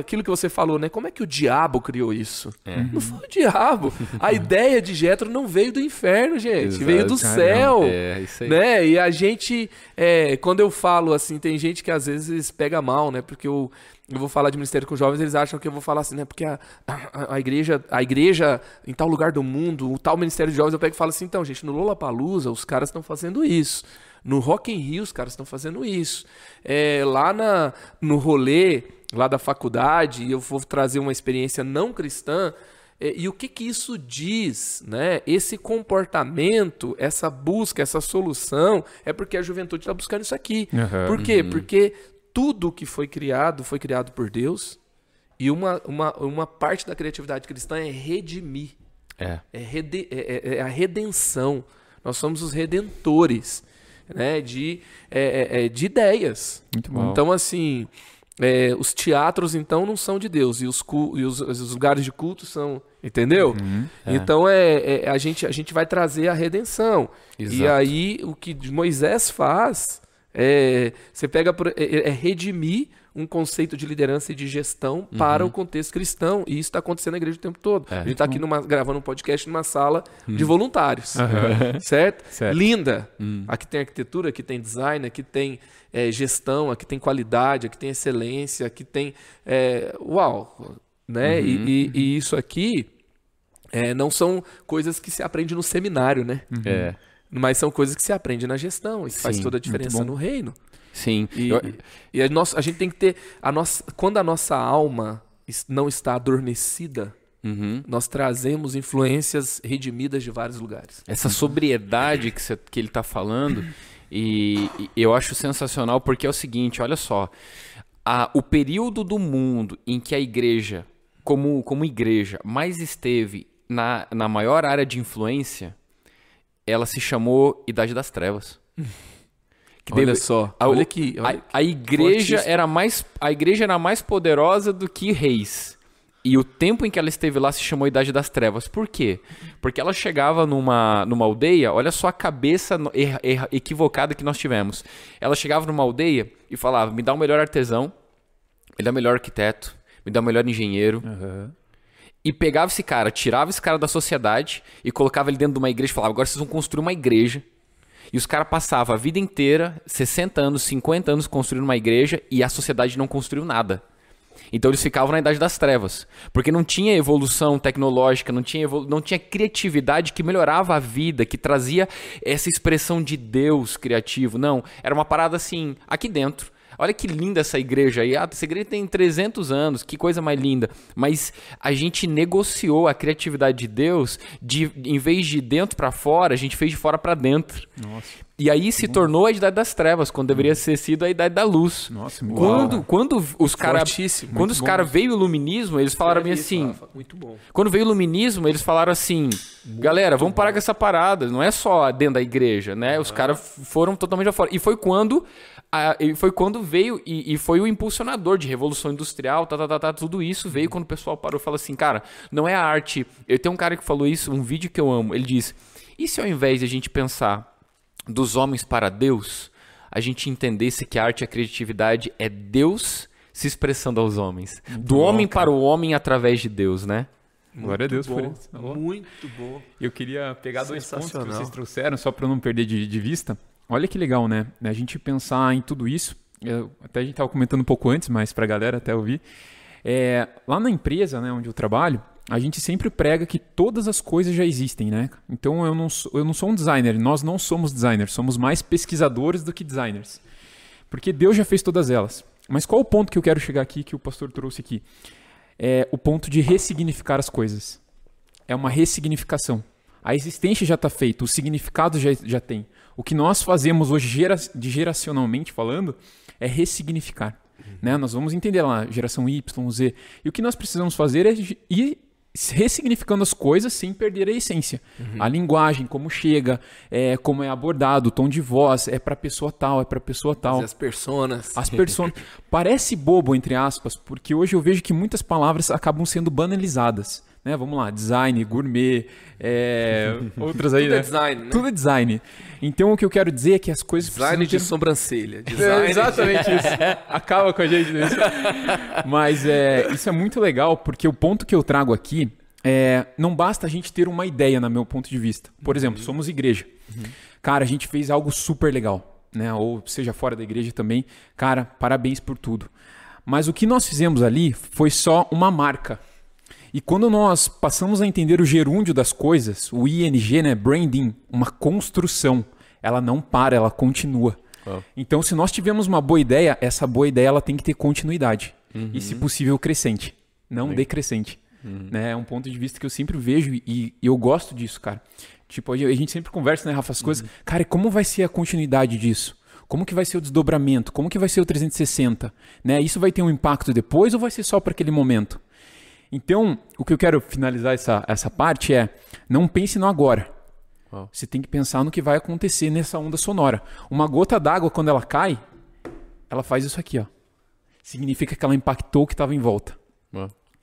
aquilo que você falou, né? Como é que o diabo criou isso? É. Não foi o diabo. A ideia de Jetro não veio do inferno, gente. Exato, veio do caramba. céu. É, isso aí. Né? E a gente, é, quando eu falo assim, tem gente que às vezes pega mal, né? Porque eu, eu vou falar de ministério com jovens, eles acham que eu vou falar assim, né? Porque a, a, a igreja, a igreja em tal lugar do mundo, o tal ministério de jovens, eu pego e falo assim, então, gente, no Lollapalooza, os caras estão fazendo isso. No Rock in Rio, os caras estão fazendo isso. É, lá na, no rolê lá da faculdade, eu vou trazer uma experiência não cristã, é, e o que, que isso diz, né? Esse comportamento, essa busca, essa solução, é porque a juventude está buscando isso aqui. Uhum, por quê? Uhum. Porque tudo que foi criado foi criado por Deus, e uma, uma, uma parte da criatividade cristã é redimir. É. É, rede, é, é, é a redenção. Nós somos os redentores né, de, é, é, de ideias. Então, assim, é, os teatros, então, não são de Deus. E os, e os, os lugares de culto são. Entendeu? Uhum, é. Então é, é, a, gente, a gente vai trazer a redenção. Exato. E aí o que Moisés faz é. Você pega. É, é, é redimir um conceito de liderança e de gestão uhum. para o contexto cristão. E isso está acontecendo na igreja o tempo todo. É. A gente está aqui numa, gravando um podcast numa sala uhum. de voluntários. Uhum. Certo? certo? Linda. Hum. Aqui tem arquitetura, aqui tem design, aqui tem é, gestão, aqui tem qualidade, aqui tem excelência, aqui tem. É, uau! Né? Uhum. E, e, e, isso aqui é, não são coisas que se aprende no seminário, né? Uhum. É. Mas são coisas que se aprende na gestão e Sim, faz toda a diferença no reino. Sim. E, Eu... e a, nossa, a gente tem que ter. A nossa, quando a nossa alma não está adormecida, Uhum. Nós trazemos influências redimidas de vários lugares. Essa sobriedade que, que ele está falando, e, e, eu acho sensacional porque é o seguinte: olha só. A, o período do mundo em que a igreja, como, como igreja, mais esteve na, na maior área de influência, ela se chamou Idade das Trevas. Que olha só, a, olha aqui. Olha a, a, igreja era mais, a igreja era mais poderosa do que reis. E o tempo em que ela esteve lá se chamou Idade das Trevas. Por quê? Porque ela chegava numa, numa aldeia, olha só a cabeça er, er, equivocada que nós tivemos. Ela chegava numa aldeia e falava: me dá o um melhor artesão, me dá o um melhor arquiteto, me dá o um melhor engenheiro. Uhum. E pegava esse cara, tirava esse cara da sociedade e colocava ele dentro de uma igreja e falava: agora vocês vão construir uma igreja e os caras passavam a vida inteira, 60 anos, 50 anos construindo uma igreja e a sociedade não construiu nada. Então eles ficavam na idade das trevas, porque não tinha evolução tecnológica, não tinha, evolu não tinha criatividade que melhorava a vida, que trazia essa expressão de Deus criativo. Não, era uma parada assim, aqui dentro. Olha que linda essa igreja aí. Ah, essa igreja tem 300 anos, que coisa mais linda. Mas a gente negociou a criatividade de Deus de em vez de dentro para fora, a gente fez de fora para dentro. Nossa. E aí se tornou a idade das trevas, quando deveria ser sido a idade da luz. Nossa, muito quando, bom. quando os caras quando os caras veio o iluminismo, eles falaram bem assim, muito bom. Quando veio o iluminismo, eles falaram assim, muito galera, vamos parar com essa parada, não é só dentro da igreja, né? Os caras foram totalmente fora. E foi quando a, foi quando veio e, e, foi o impulsionador de revolução industrial, tá, tá, tá, tá, tudo isso veio quando o pessoal parou e falou assim, cara, não é a arte. Eu tenho um cara que falou isso, um vídeo que eu amo. Ele diz: e se ao invés de a gente pensar dos homens para Deus, a gente entendesse que a arte e a criatividade é Deus se expressando aos homens, Muito do bom, homem cara. para o homem através de Deus, né? Muito Glória a Deus bom, por isso. Muito bom. Eu queria pegar dois pontos que vocês trouxeram, só para não perder de, de vista. Olha que legal, né? A gente pensar em tudo isso. Eu, até a gente estava comentando um pouco antes, mas para a galera até ouvir. É, lá na empresa né, onde eu trabalho, a gente sempre prega que todas as coisas já existem, né? Então eu não sou, eu não sou um designer, nós não somos designers, somos mais pesquisadores do que designers. Porque Deus já fez todas elas. Mas qual o ponto que eu quero chegar aqui, que o pastor trouxe aqui? É o ponto de ressignificar as coisas. É uma ressignificação. A existência já está feita, o significado já, já tem. O que nós fazemos hoje, gera, de geracionalmente falando, é ressignificar. Uhum. Né? Nós vamos entender lá, geração Y, Z. E o que nós precisamos fazer é ir ressignificando as coisas sem perder a essência. Uhum. A linguagem, como chega, é, como é abordado, o tom de voz, é para pessoa tal, é para pessoa tal. as personas. As personas. Parece bobo, entre aspas, porque hoje eu vejo que muitas palavras acabam sendo banalizadas. Né? Vamos lá, design, gourmet, é, outras aí, Tudo é né? design, né? Tudo é design. Então o que eu quero dizer é que as coisas Design precisam de ter- sobrancelha. é, Design exatamente isso. Acaba com a gente nisso. Mas é, isso é muito legal, porque o ponto que eu trago aqui é não basta a gente ter uma ideia, no meu ponto de vista. Por exemplo, somos igreja. Cara, a gente fez algo super legal, né? Ou seja, fora da igreja também. Cara, parabéns por tudo. Mas o que nós fizemos ali foi só uma marca. E quando nós passamos a entender o gerúndio das coisas, o ING, né, branding, uma construção, ela não para, ela continua. Então, se nós tivermos uma boa ideia, essa boa ideia ela tem que ter continuidade e, se possível, crescente, não decrescente. Né? É um ponto de vista que eu sempre vejo e, e eu gosto disso, cara. Tipo, a gente sempre conversa, né, Rafa, as coisas. Cara, como vai ser a continuidade disso? Como que vai ser o desdobramento? Como que vai ser o 360? Né? Isso vai ter um impacto depois ou vai ser só para aquele momento? Então, o que eu quero finalizar essa, essa parte é: não pense no agora. Você tem que pensar no que vai acontecer nessa onda sonora. Uma gota d'água, quando ela cai, ela faz isso aqui, ó. Significa que ela impactou o que estava em volta.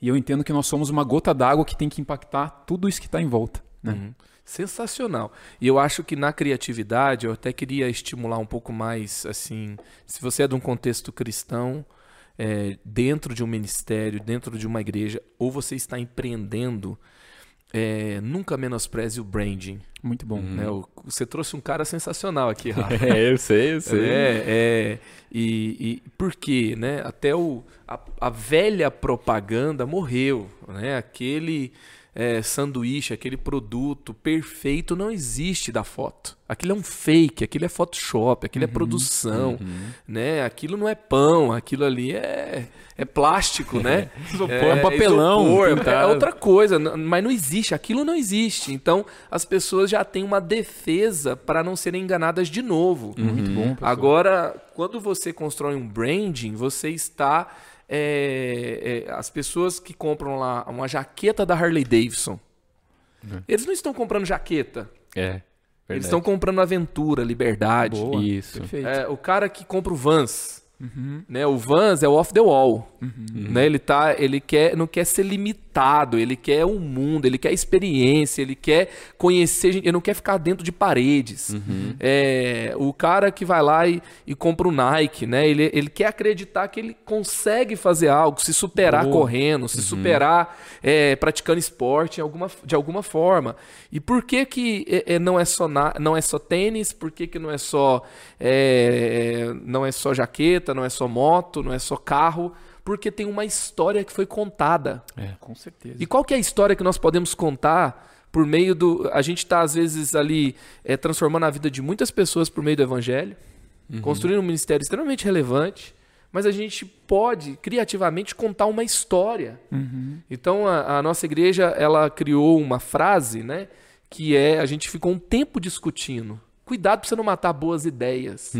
E eu entendo que nós somos uma gota d'água que tem que impactar tudo isso que está em volta. Né? Sensacional. E eu acho que na criatividade, eu até queria estimular um pouco mais, assim, se você é de um contexto cristão, é, dentro de um ministério, dentro de uma igreja, ou você está empreendendo, é, nunca menospreze o branding. Muito bom. né? Você trouxe um cara sensacional aqui, Rafa. É, eu sei, eu sei. É, é. E, e por quê, né? Até o, a, a velha propaganda morreu, né? Aquele é, sanduíche, aquele produto perfeito não existe da foto. Aquilo é um fake, aquilo é Photoshop, aquilo é produção, né? Aquilo não é pão, aquilo ali é, é plástico, né? É um papelão isopor, é- é outra coisa, mas não existe, aquilo não existe. Então as pessoas já têm uma defesa para não serem enganadas de novo. Muito bom. pessoal. Agora, quando você constrói um branding, você está. É, é, as pessoas que compram lá uma jaqueta da Harley Davidson, eles não estão comprando jaqueta. É. Eles estão comprando aventura, liberdade. Boa. Isso. Perfeito. É, o cara que compra o Vans, né? O Vans é o off the wall, né? Ele tá, ele quer, não quer ser limitado, ele quer o mundo, ele quer experiência, ele quer conhecer, gente, ele não quer ficar dentro de paredes. É, o cara que vai lá e, e compra o Nike, né? Ele, ele quer acreditar que ele consegue fazer algo, se superar correndo, se superar é, praticando esporte alguma, de alguma forma. E por que que é, é, não é só na- não é só tênis? Por que, que não é só é, é, não é só jaqueta, não é só moto, não é só carro? Porque tem uma história que foi contada. É, com certeza. E qual que é a história que nós podemos contar por meio do. A gente está, às vezes, ali é, transformando a vida de muitas pessoas por meio do evangelho, construindo um ministério extremamente relevante, mas a gente pode criativamente contar uma história. Então a, a nossa igreja ela criou uma frase, né? Que é a gente ficou um tempo discutindo. Cuidado para você não matar boas ideias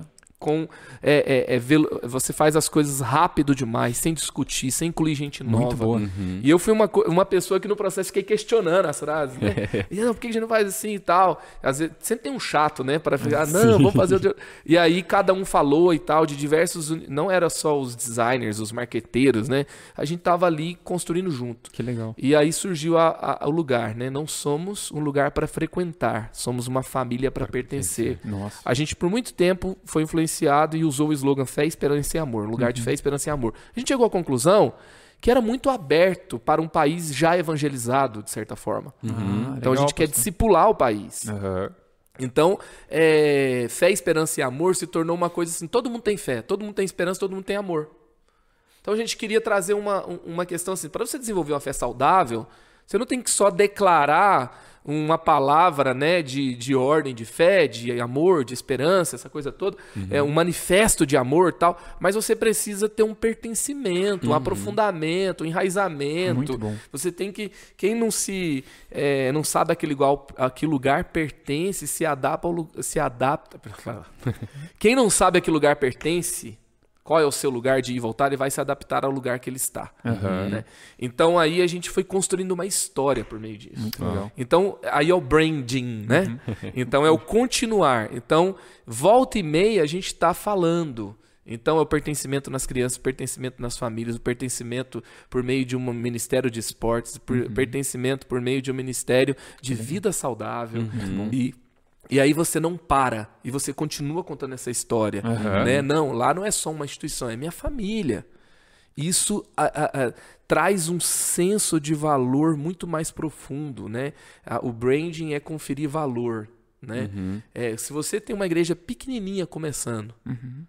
É. com é, é, é velo- você faz as coisas rápido demais, sem discutir, sem incluir gente nova. Muito boa. E eu fui uma, uma pessoa que no processo fiquei questionando as frases, né? E, não, por que a gente não faz assim e tal? Às vezes, sempre tem um chato, né? Para ficar, não, vamos fazer. outro- E aí cada um falou e tal, de diversos. Não era só os designers, os marqueteiros, né? A gente tava ali construindo junto. Que legal. E aí surgiu a- a- o lugar, né? Não somos um lugar para frequentar, somos uma família para pertencer. Nossa. A gente, por muito tempo, foi influenciado e usou o slogan Fé, Esperança e Amor, lugar de fé, esperança e amor. A gente chegou à conclusão que era muito aberto para um país já evangelizado, de certa forma. Ah, Então a legal, gente quer discipular o país. Aham. Então, é, fé, esperança e amor se tornou uma coisa assim: todo mundo tem fé, todo mundo tem esperança, todo mundo tem amor. Então a gente queria trazer uma, um- uma questão assim: para você desenvolver uma fé saudável, você não tem que só declarar uma palavra né, de, de ordem, de fé, de amor, de esperança, essa coisa toda, é um manifesto de amor e tal, mas você precisa ter um pertencimento, um aprofundamento, um enraizamento. Muito bom. Você tem que. Quem não se. é, não sabe aquele, igual, a que lugar pertence, se adapta se adapta. Quem não sabe a que lugar pertence, qual é o seu lugar de ir e voltar, ele vai se adaptar ao lugar que ele está. Aham. né? Então aí a gente foi construindo uma história por meio disso. Muito legal. Então, aí é o branding, né? Então é o continuar. Então, volta e meia a gente está falando Então é o pertencimento nas crianças, o pertencimento nas famílias, o pertencimento por meio de um ministério de esportes, por, uhum. pertencimento por meio de um ministério de vida saudável. Uhum. E, e aí você não para e você continua contando essa história. Uhum. Né? Não, lá não é só uma instituição, é minha família. Isso a, a, a, traz um senso de valor muito mais profundo. Né? o branding é conferir valor. Né? Uhum. É, se você tem uma igreja pequenininha começando, uhum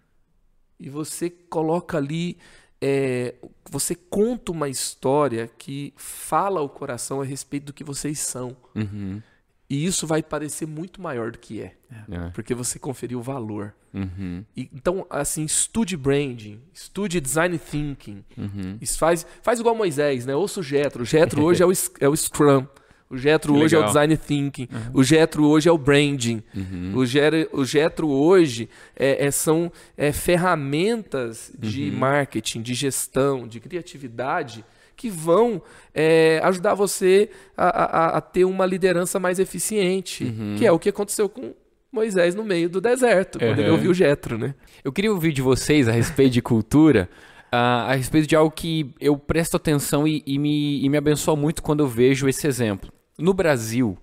e você coloca ali, é, você conta uma história que fala ao coração a respeito do que vocês são. Uhum. E isso vai parecer muito maior do que é, é. porque você conferiu valor. Uhum. E, então, assim, estude branding, estude design thinking. Uhum. Isso faz, faz igual Moisés, né? Ouça o Jetro. O Jetro hoje é o, é o Scrum. O Getro hoje legal. é o design thinking. Uhum. O Getro hoje é o branding. Uhum. O, Getro, o Getro hoje é, é, são é, ferramentas de uhum. marketing, de gestão, de criatividade que vão é, ajudar você a, a, a, ter uma liderança mais eficiente, uhum. que é o que aconteceu com Moisés no meio do deserto, quando ele ouviu o Getro, né? Eu queria ouvir de vocês a respeito de cultura. Uh, a respeito de algo que eu presto atenção e, e, me, e me abençoa muito quando eu vejo esse exemplo. No Brasil,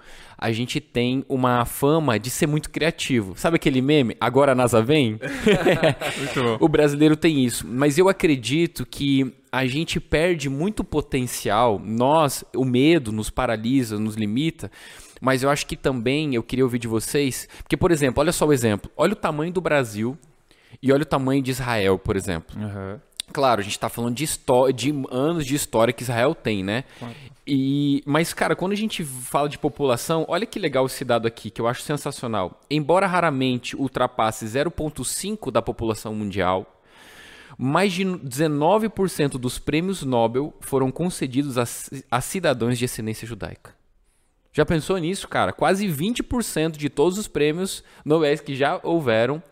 a gente tem uma fama de ser muito criativo. Sabe aquele meme? Agora a NASA vem? o brasileiro tem isso. Mas eu acredito que a gente perde muito potencial. Nós, o medo nos paralisa, nos limita. Mas eu acho que também eu queria ouvir de vocês. Porque, por exemplo, olha só o exemplo. Olha o tamanho do Brasil e olha o tamanho de Israel, por exemplo. Uhum. Claro, a gente está falando de, de anos de história que Israel tem, né? Claro. E, mas, cara, quando a gente fala de população, olha que legal esse dado aqui, que eu acho sensacional. Embora raramente ultrapasse 0,5% da população mundial, mais de 19% dos prêmios Nobel foram concedidos a, a cidadãos de ascendência judaica. Já pensou nisso, cara? Quase 20% de todos os prêmios Nobel que já houveram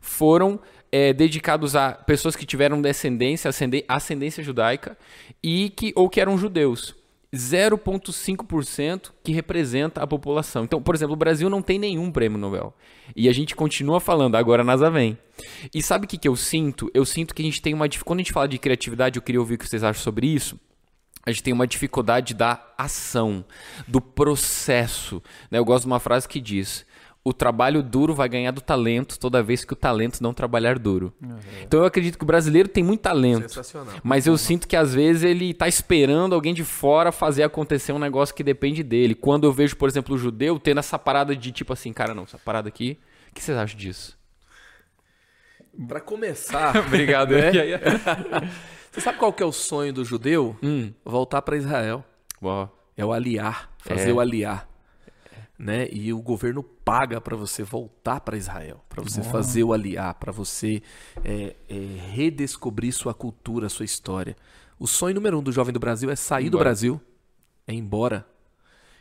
foram é, dedicados a pessoas que tiveram descendência, ascendência judaica e que ou que eram judeus. 0,5% que representa a população. Então, por exemplo, o Brasil não tem nenhum prêmio Nobel. E a gente continua falando, agora a NASA vem. E sabe o que, que eu sinto? Eu sinto que a gente tem uma. Quando a gente fala de criatividade, eu queria ouvir o que vocês acham sobre isso. A gente tem uma dificuldade da ação, do processo. Né? Eu gosto de uma frase que diz: o trabalho duro vai ganhar do talento toda vez que o talento não trabalhar duro. Uhum. Então eu acredito que o brasileiro tem muito talento. Mas eu sinto que às vezes ele está esperando alguém de fora fazer acontecer um negócio que depende dele. Quando eu vejo, por exemplo, o judeu tendo essa parada de tipo assim, cara, não, essa parada aqui, o que vocês acham disso? Para começar, obrigado. Né? Você sabe qual que é o sonho do judeu? Hum. Voltar para Israel. Uau. É o aliar, fazer é. o aliar né? E o governo paga para você voltar para Israel, para você fazer o aliar, para você é, é, redescobrir sua cultura, sua história. O sonho número um do jovem do Brasil é sair embora. do Brasil, é ir embora.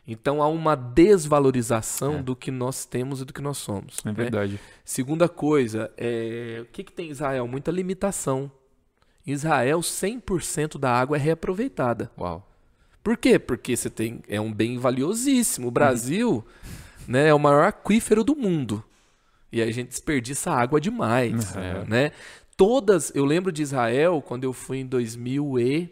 Então há uma desvalorização é. do que nós temos e do que nós somos. É né? verdade. Segunda coisa, é, o que, que tem Israel? Muita limitação. Em Israel, 100% da água é reaproveitada. Uau. Por quê? Porque você tem é um bem valiosíssimo. O Brasil né, é o maior aquífero do mundo. E a gente desperdiça água demais, uhum. né? Todas, eu lembro de Israel quando eu fui em 2000 e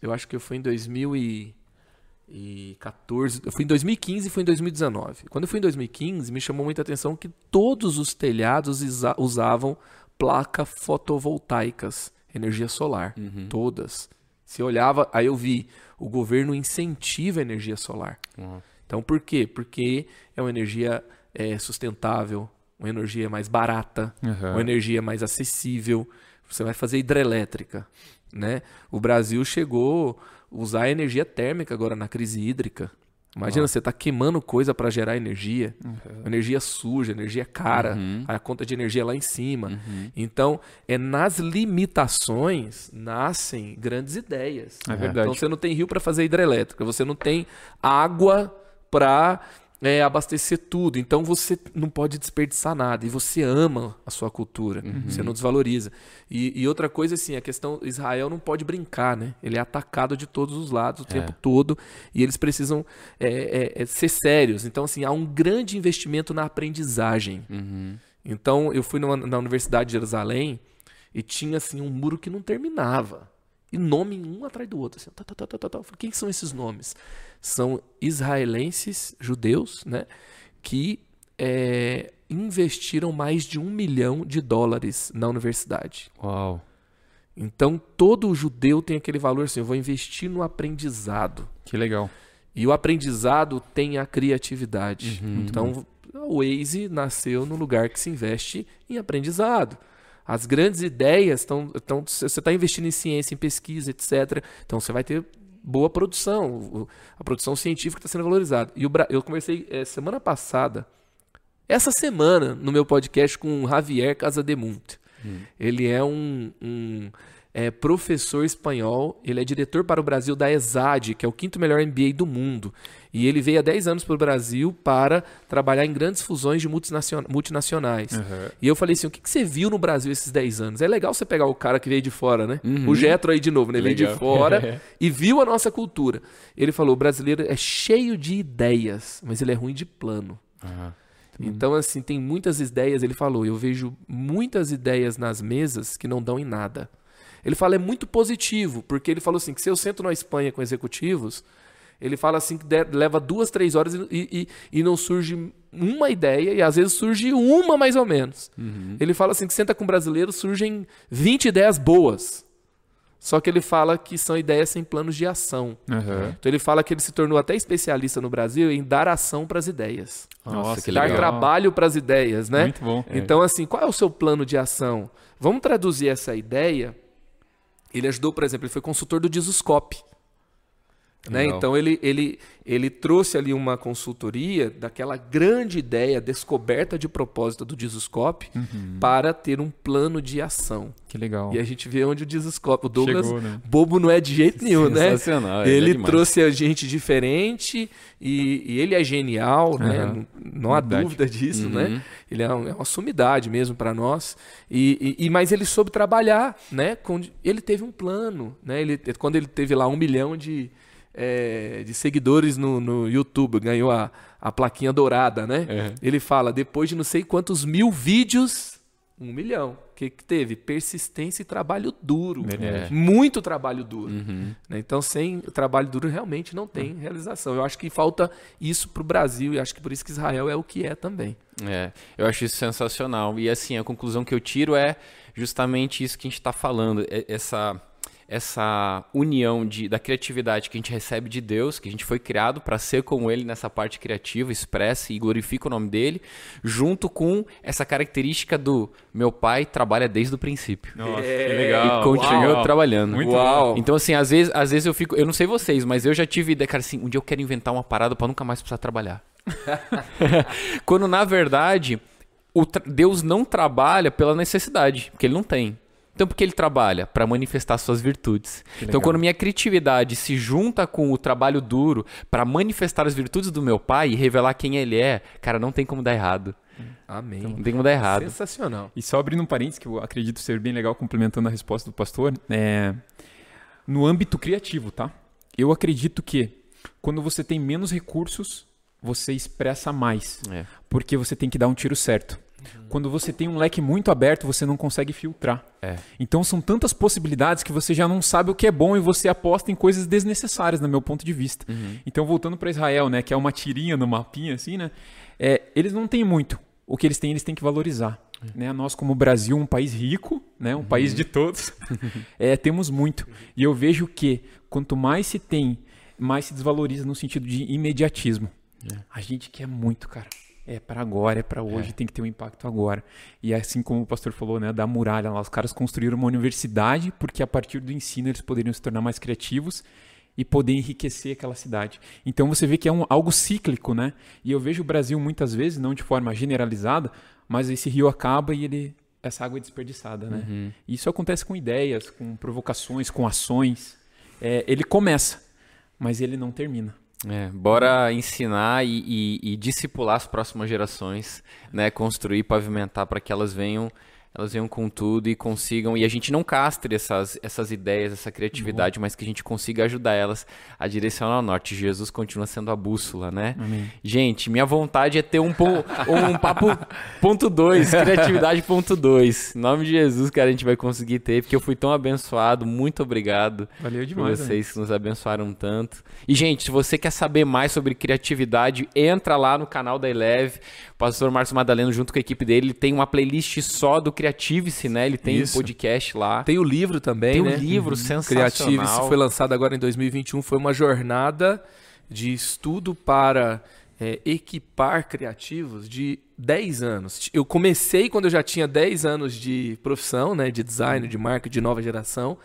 eu acho que eu fui em 2014, eu fui em 2015 e fui em 2019. Quando eu fui em 2015, me chamou muita atenção que todos os telhados usavam placas fotovoltaicas, energia solar, uhum. todas. Se olhava, aí eu vi o governo incentiva a energia solar. Uhum. Então, por quê? Porque é uma energia é, sustentável, uma energia mais barata, uhum. uma energia mais acessível. Você vai fazer hidrelétrica. Né? O Brasil chegou a usar energia térmica agora na crise hídrica. Imagina, você está queimando coisa para gerar energia, uhum. energia suja, energia cara, uhum. a conta de energia lá em cima. Uhum. Então, é nas limitações nascem grandes ideias. É verdade. Então, você não tem rio para fazer hidrelétrica, você não tem água para é, abastecer tudo. Então você não pode desperdiçar nada. E você ama a sua cultura. Uhum. Você não desvaloriza. E, e, outra coisa, assim, a questão: Israel não pode brincar, né? Ele é atacado de todos os lados o é. tempo todo. E eles precisam é, é, é, ser sérios. Então, assim, há um grande investimento na aprendizagem. Uhum. Então, eu fui numa, na Universidade de Jerusalém. E tinha assim um muro que não terminava. E nome um atrás do outro. Assim, tá, tá, tá, tá, tá, tá. Quem são esses nomes? São israelenses, judeus, né? Que é, investiram mais de um milhão de dólares na universidade. Uau. Então todo judeu tem aquele valor assim: eu vou investir no aprendizado. Que legal. E o aprendizado tem a criatividade. Uhum. Então, o Waze nasceu no lugar que se investe em aprendizado. As grandes ideias estão. estão você está investindo em ciência, em pesquisa, etc. Então, você vai ter boa produção. A produção científica está sendo valorizada. E eu conversei eh, semana passada, essa semana, no meu podcast com o Javier Casademunt. Ele é um, um, é, professor espanhol, ele é diretor para o Brasil da ESAD, que é o quinto melhor MBA do mundo. E ele veio há 10 anos para o Brasil para trabalhar em grandes fusões de multinacion- multinacionais. E eu falei assim: o que, que você viu no Brasil esses 10 anos? É legal você pegar o cara que veio de fora, né? O Getro aí de novo, né? Veio de fora e viu a nossa cultura. Ele falou: o brasileiro é cheio de ideias, mas ele é ruim de plano. Então, assim, tem muitas ideias. Ele falou: eu vejo muitas ideias nas mesas que não dão em nada. Ele fala: é muito positivo, porque ele falou assim: que se eu sento na Espanha com executivos, ele fala assim que de- leva duas, três horas e, e- e não surge uma ideia, e às vezes surge uma mais ou menos. Ele fala assim: que senta com brasileiro, surgem 20 ideias boas. Só que ele fala que são ideias sem planos de ação. Aham. Então ele fala que ele se tornou até especialista no Brasil em dar ação para as ideias. Nossa, Nossa, que dar legal. trabalho para as ideias, né? Muito bom. Então, assim, qual é o seu plano de ação? Vamos traduzir essa ideia. Ele ajudou, por exemplo, ele foi consultor do Disuscope. Né? Então ele, ele, ele trouxe ali uma consultoria daquela grande ideia, descoberta de propósito do Disuscope, para ter um plano de ação. Que legal. E a gente vê onde o Disuscope, o Douglas, Chegou, né? bobo não é de jeito nenhum, né? Sensacional, ele é Ele demais. trouxe a gente diferente e, e ele é genial, né? Aham. Não, não há Verdade. dúvida disso, Uhum. né? Ele é, é uma sumidade mesmo para nós. E, e- mas ele soube trabalhar, né? Ele teve um plano, né? Ele, quando ele teve lá um milhão de, é, de seguidores no, no YouTube, ganhou a, a plaquinha dourada, né? É. Ele fala, depois de não sei quantos mil vídeos, um milhão. O que, que teve? Persistência e trabalho duro. Verdade. Muito trabalho duro. Uhum. né? Então, sem trabalho duro, realmente não tem realização. Eu acho que falta isso para o Brasil e acho que por isso que Israel é o que é também. É, eu acho isso sensacional. E assim, a conclusão que eu tiro é justamente isso que a gente está falando. é- Essa, essa união de, da criatividade que a gente recebe de Deus, que a gente foi criado para ser como Ele nessa parte criativa, expressa e glorifica o nome dele, junto com essa característica do meu pai trabalha desde o princípio. Nossa, É, que legal. e continua Uau. trabalhando. Muito Uau. bom. Então, assim, às vezes, às vezes eu fico. Eu não sei vocês, mas eu já tive ideia, cara, assim, um dia eu quero inventar uma parada pra nunca mais precisar trabalhar. Quando, na verdade, o tra- Deus não trabalha pela necessidade, porque ele não tem. Então, por que ele trabalha? Pra manifestar suas virtudes. Então, quando minha criatividade se junta com o trabalho duro pra manifestar as virtudes do meu pai e revelar quem ele é, cara, não tem como dar errado. Amém. Não tem como dar errado. Sensacional. E só abrindo um parênteses, que eu acredito ser bem legal, complementando a resposta do pastor, é, no âmbito criativo, tá? Eu acredito que quando você tem menos recursos, você expressa mais, É. porque você tem que dar um tiro certo. Quando você tem um leque muito aberto, você não consegue filtrar. É. Então são tantas possibilidades que você já não sabe o que é bom e você aposta em coisas desnecessárias, no meu ponto de vista. Então voltando para Israel, né, que é uma tirinha no mapinha assim, né? É, eles não têm muito. O que eles têm, eles têm que valorizar. Né? Nós, como Brasil, um país rico, né? um país de todos, é, temos muito. E eu vejo que quanto mais se tem, mais se desvaloriza no sentido de imediatismo. A gente quer muito, cara. É para agora, é para hoje, tem que ter um impacto agora. E assim como o pastor falou, né, da muralha lá, os caras construíram uma universidade porque a partir do ensino eles poderiam se tornar mais criativos e poder enriquecer aquela cidade. Então você vê que é um, algo cíclico, né? E eu vejo o Brasil muitas vezes, não de forma generalizada, mas esse rio acaba e ele essa água é desperdiçada, né? E Isso acontece com ideias, com provocações, com ações. É, ele começa, mas ele não termina. É, bora ensinar e, e- e discipular as próximas gerações, né? Construir, pavimentar para que elas venham elas venham com tudo e consigam. E a gente não castre essas, essas ideias, essa criatividade, mas que a gente consiga ajudar elas a direcionar o norte. Jesus continua sendo a bússola, né? Amém. Gente, minha vontade é ter um, um papo ponto 2, criatividade ponto 2. Em nome de Jesus, cara, a gente vai conseguir ter, porque eu fui tão abençoado. Muito obrigado. Valeu demais. Por vocês né? que nos abençoaram tanto. E, gente, se você quer saber mais sobre criatividade, entra lá no canal da Eleve. O pastor Márcio Madaleno, junto com a equipe dele, tem uma playlist só do Criative-se, né? Ele tem Isso. um podcast lá. Tem o livro também, tem né? Tem o livro uhum. sensacional. Criative-se foi lançado agora em 2021. Foi uma jornada de estudo para é, equipar criativos de 10 anos. Eu comecei quando eu já tinha 10 anos de profissão, né? De design, de marca, de nova geração,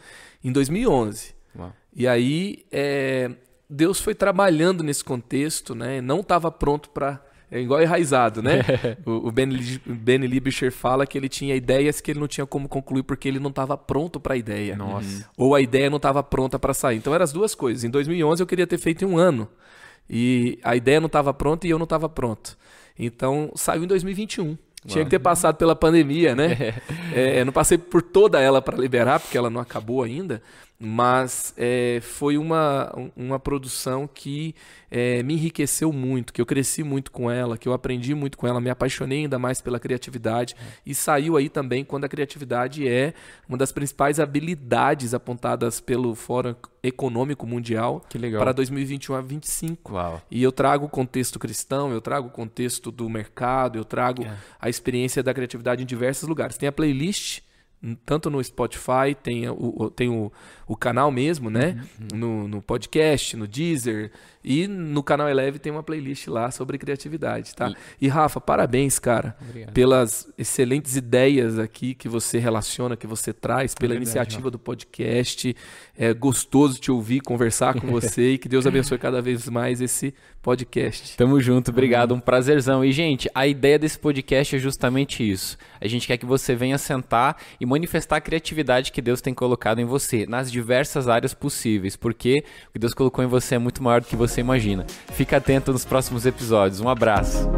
em 2011. Uau. E aí, é, Deus foi trabalhando nesse contexto, né? Não estava pronto para é igual enraizado, né? o, o ben, ben Libischer fala que ele tinha ideias que ele não tinha como concluir porque ele não estava pronto para a ideia. Nossa. Ou a ideia não estava pronta para sair. Então eram as duas coisas. Em 2011 eu queria ter feito em um ano. E a ideia não estava pronta e eu não estava pronto. Então saiu em 2021. Tinha que ter passado pela pandemia, né? É, não passei por toda ela para liberar, porque ela não acabou ainda, mas é, foi uma, uma produção que é, me enriqueceu muito, que eu cresci muito com ela, que eu aprendi muito com ela, me apaixonei ainda mais pela criatividade e saiu aí também quando a criatividade é uma das principais habilidades apontadas pelo Fórum Econômico Mundial para 2021 a 25. Uau. E eu trago o contexto cristão, eu trago o contexto do mercado, eu trago é. a experiência da criatividade em diversos lugares. Tem a playlist tanto no Spotify, tem o, tem o, o canal mesmo, né? Uhum. No, no podcast, no Deezer. E no canal Eleve tem uma playlist lá sobre criatividade, tá? E, e Rafa, parabéns, cara, Obrigado. pelas excelentes ideias aqui que você relaciona, que você traz, pela é verdade, iniciativa Rafa. do podcast. É gostoso te ouvir, conversar com você e que Deus abençoe cada vez mais esse podcast. Tamo junto, obrigado, um prazerzão. E, gente, a ideia desse podcast é justamente isso. A gente quer que você venha sentar e manifestar a criatividade que Deus tem colocado em você, nas diversas áreas possíveis, porque o que Deus colocou em você é muito maior do que você imagina. Fica atento nos próximos episódios. Um abraço.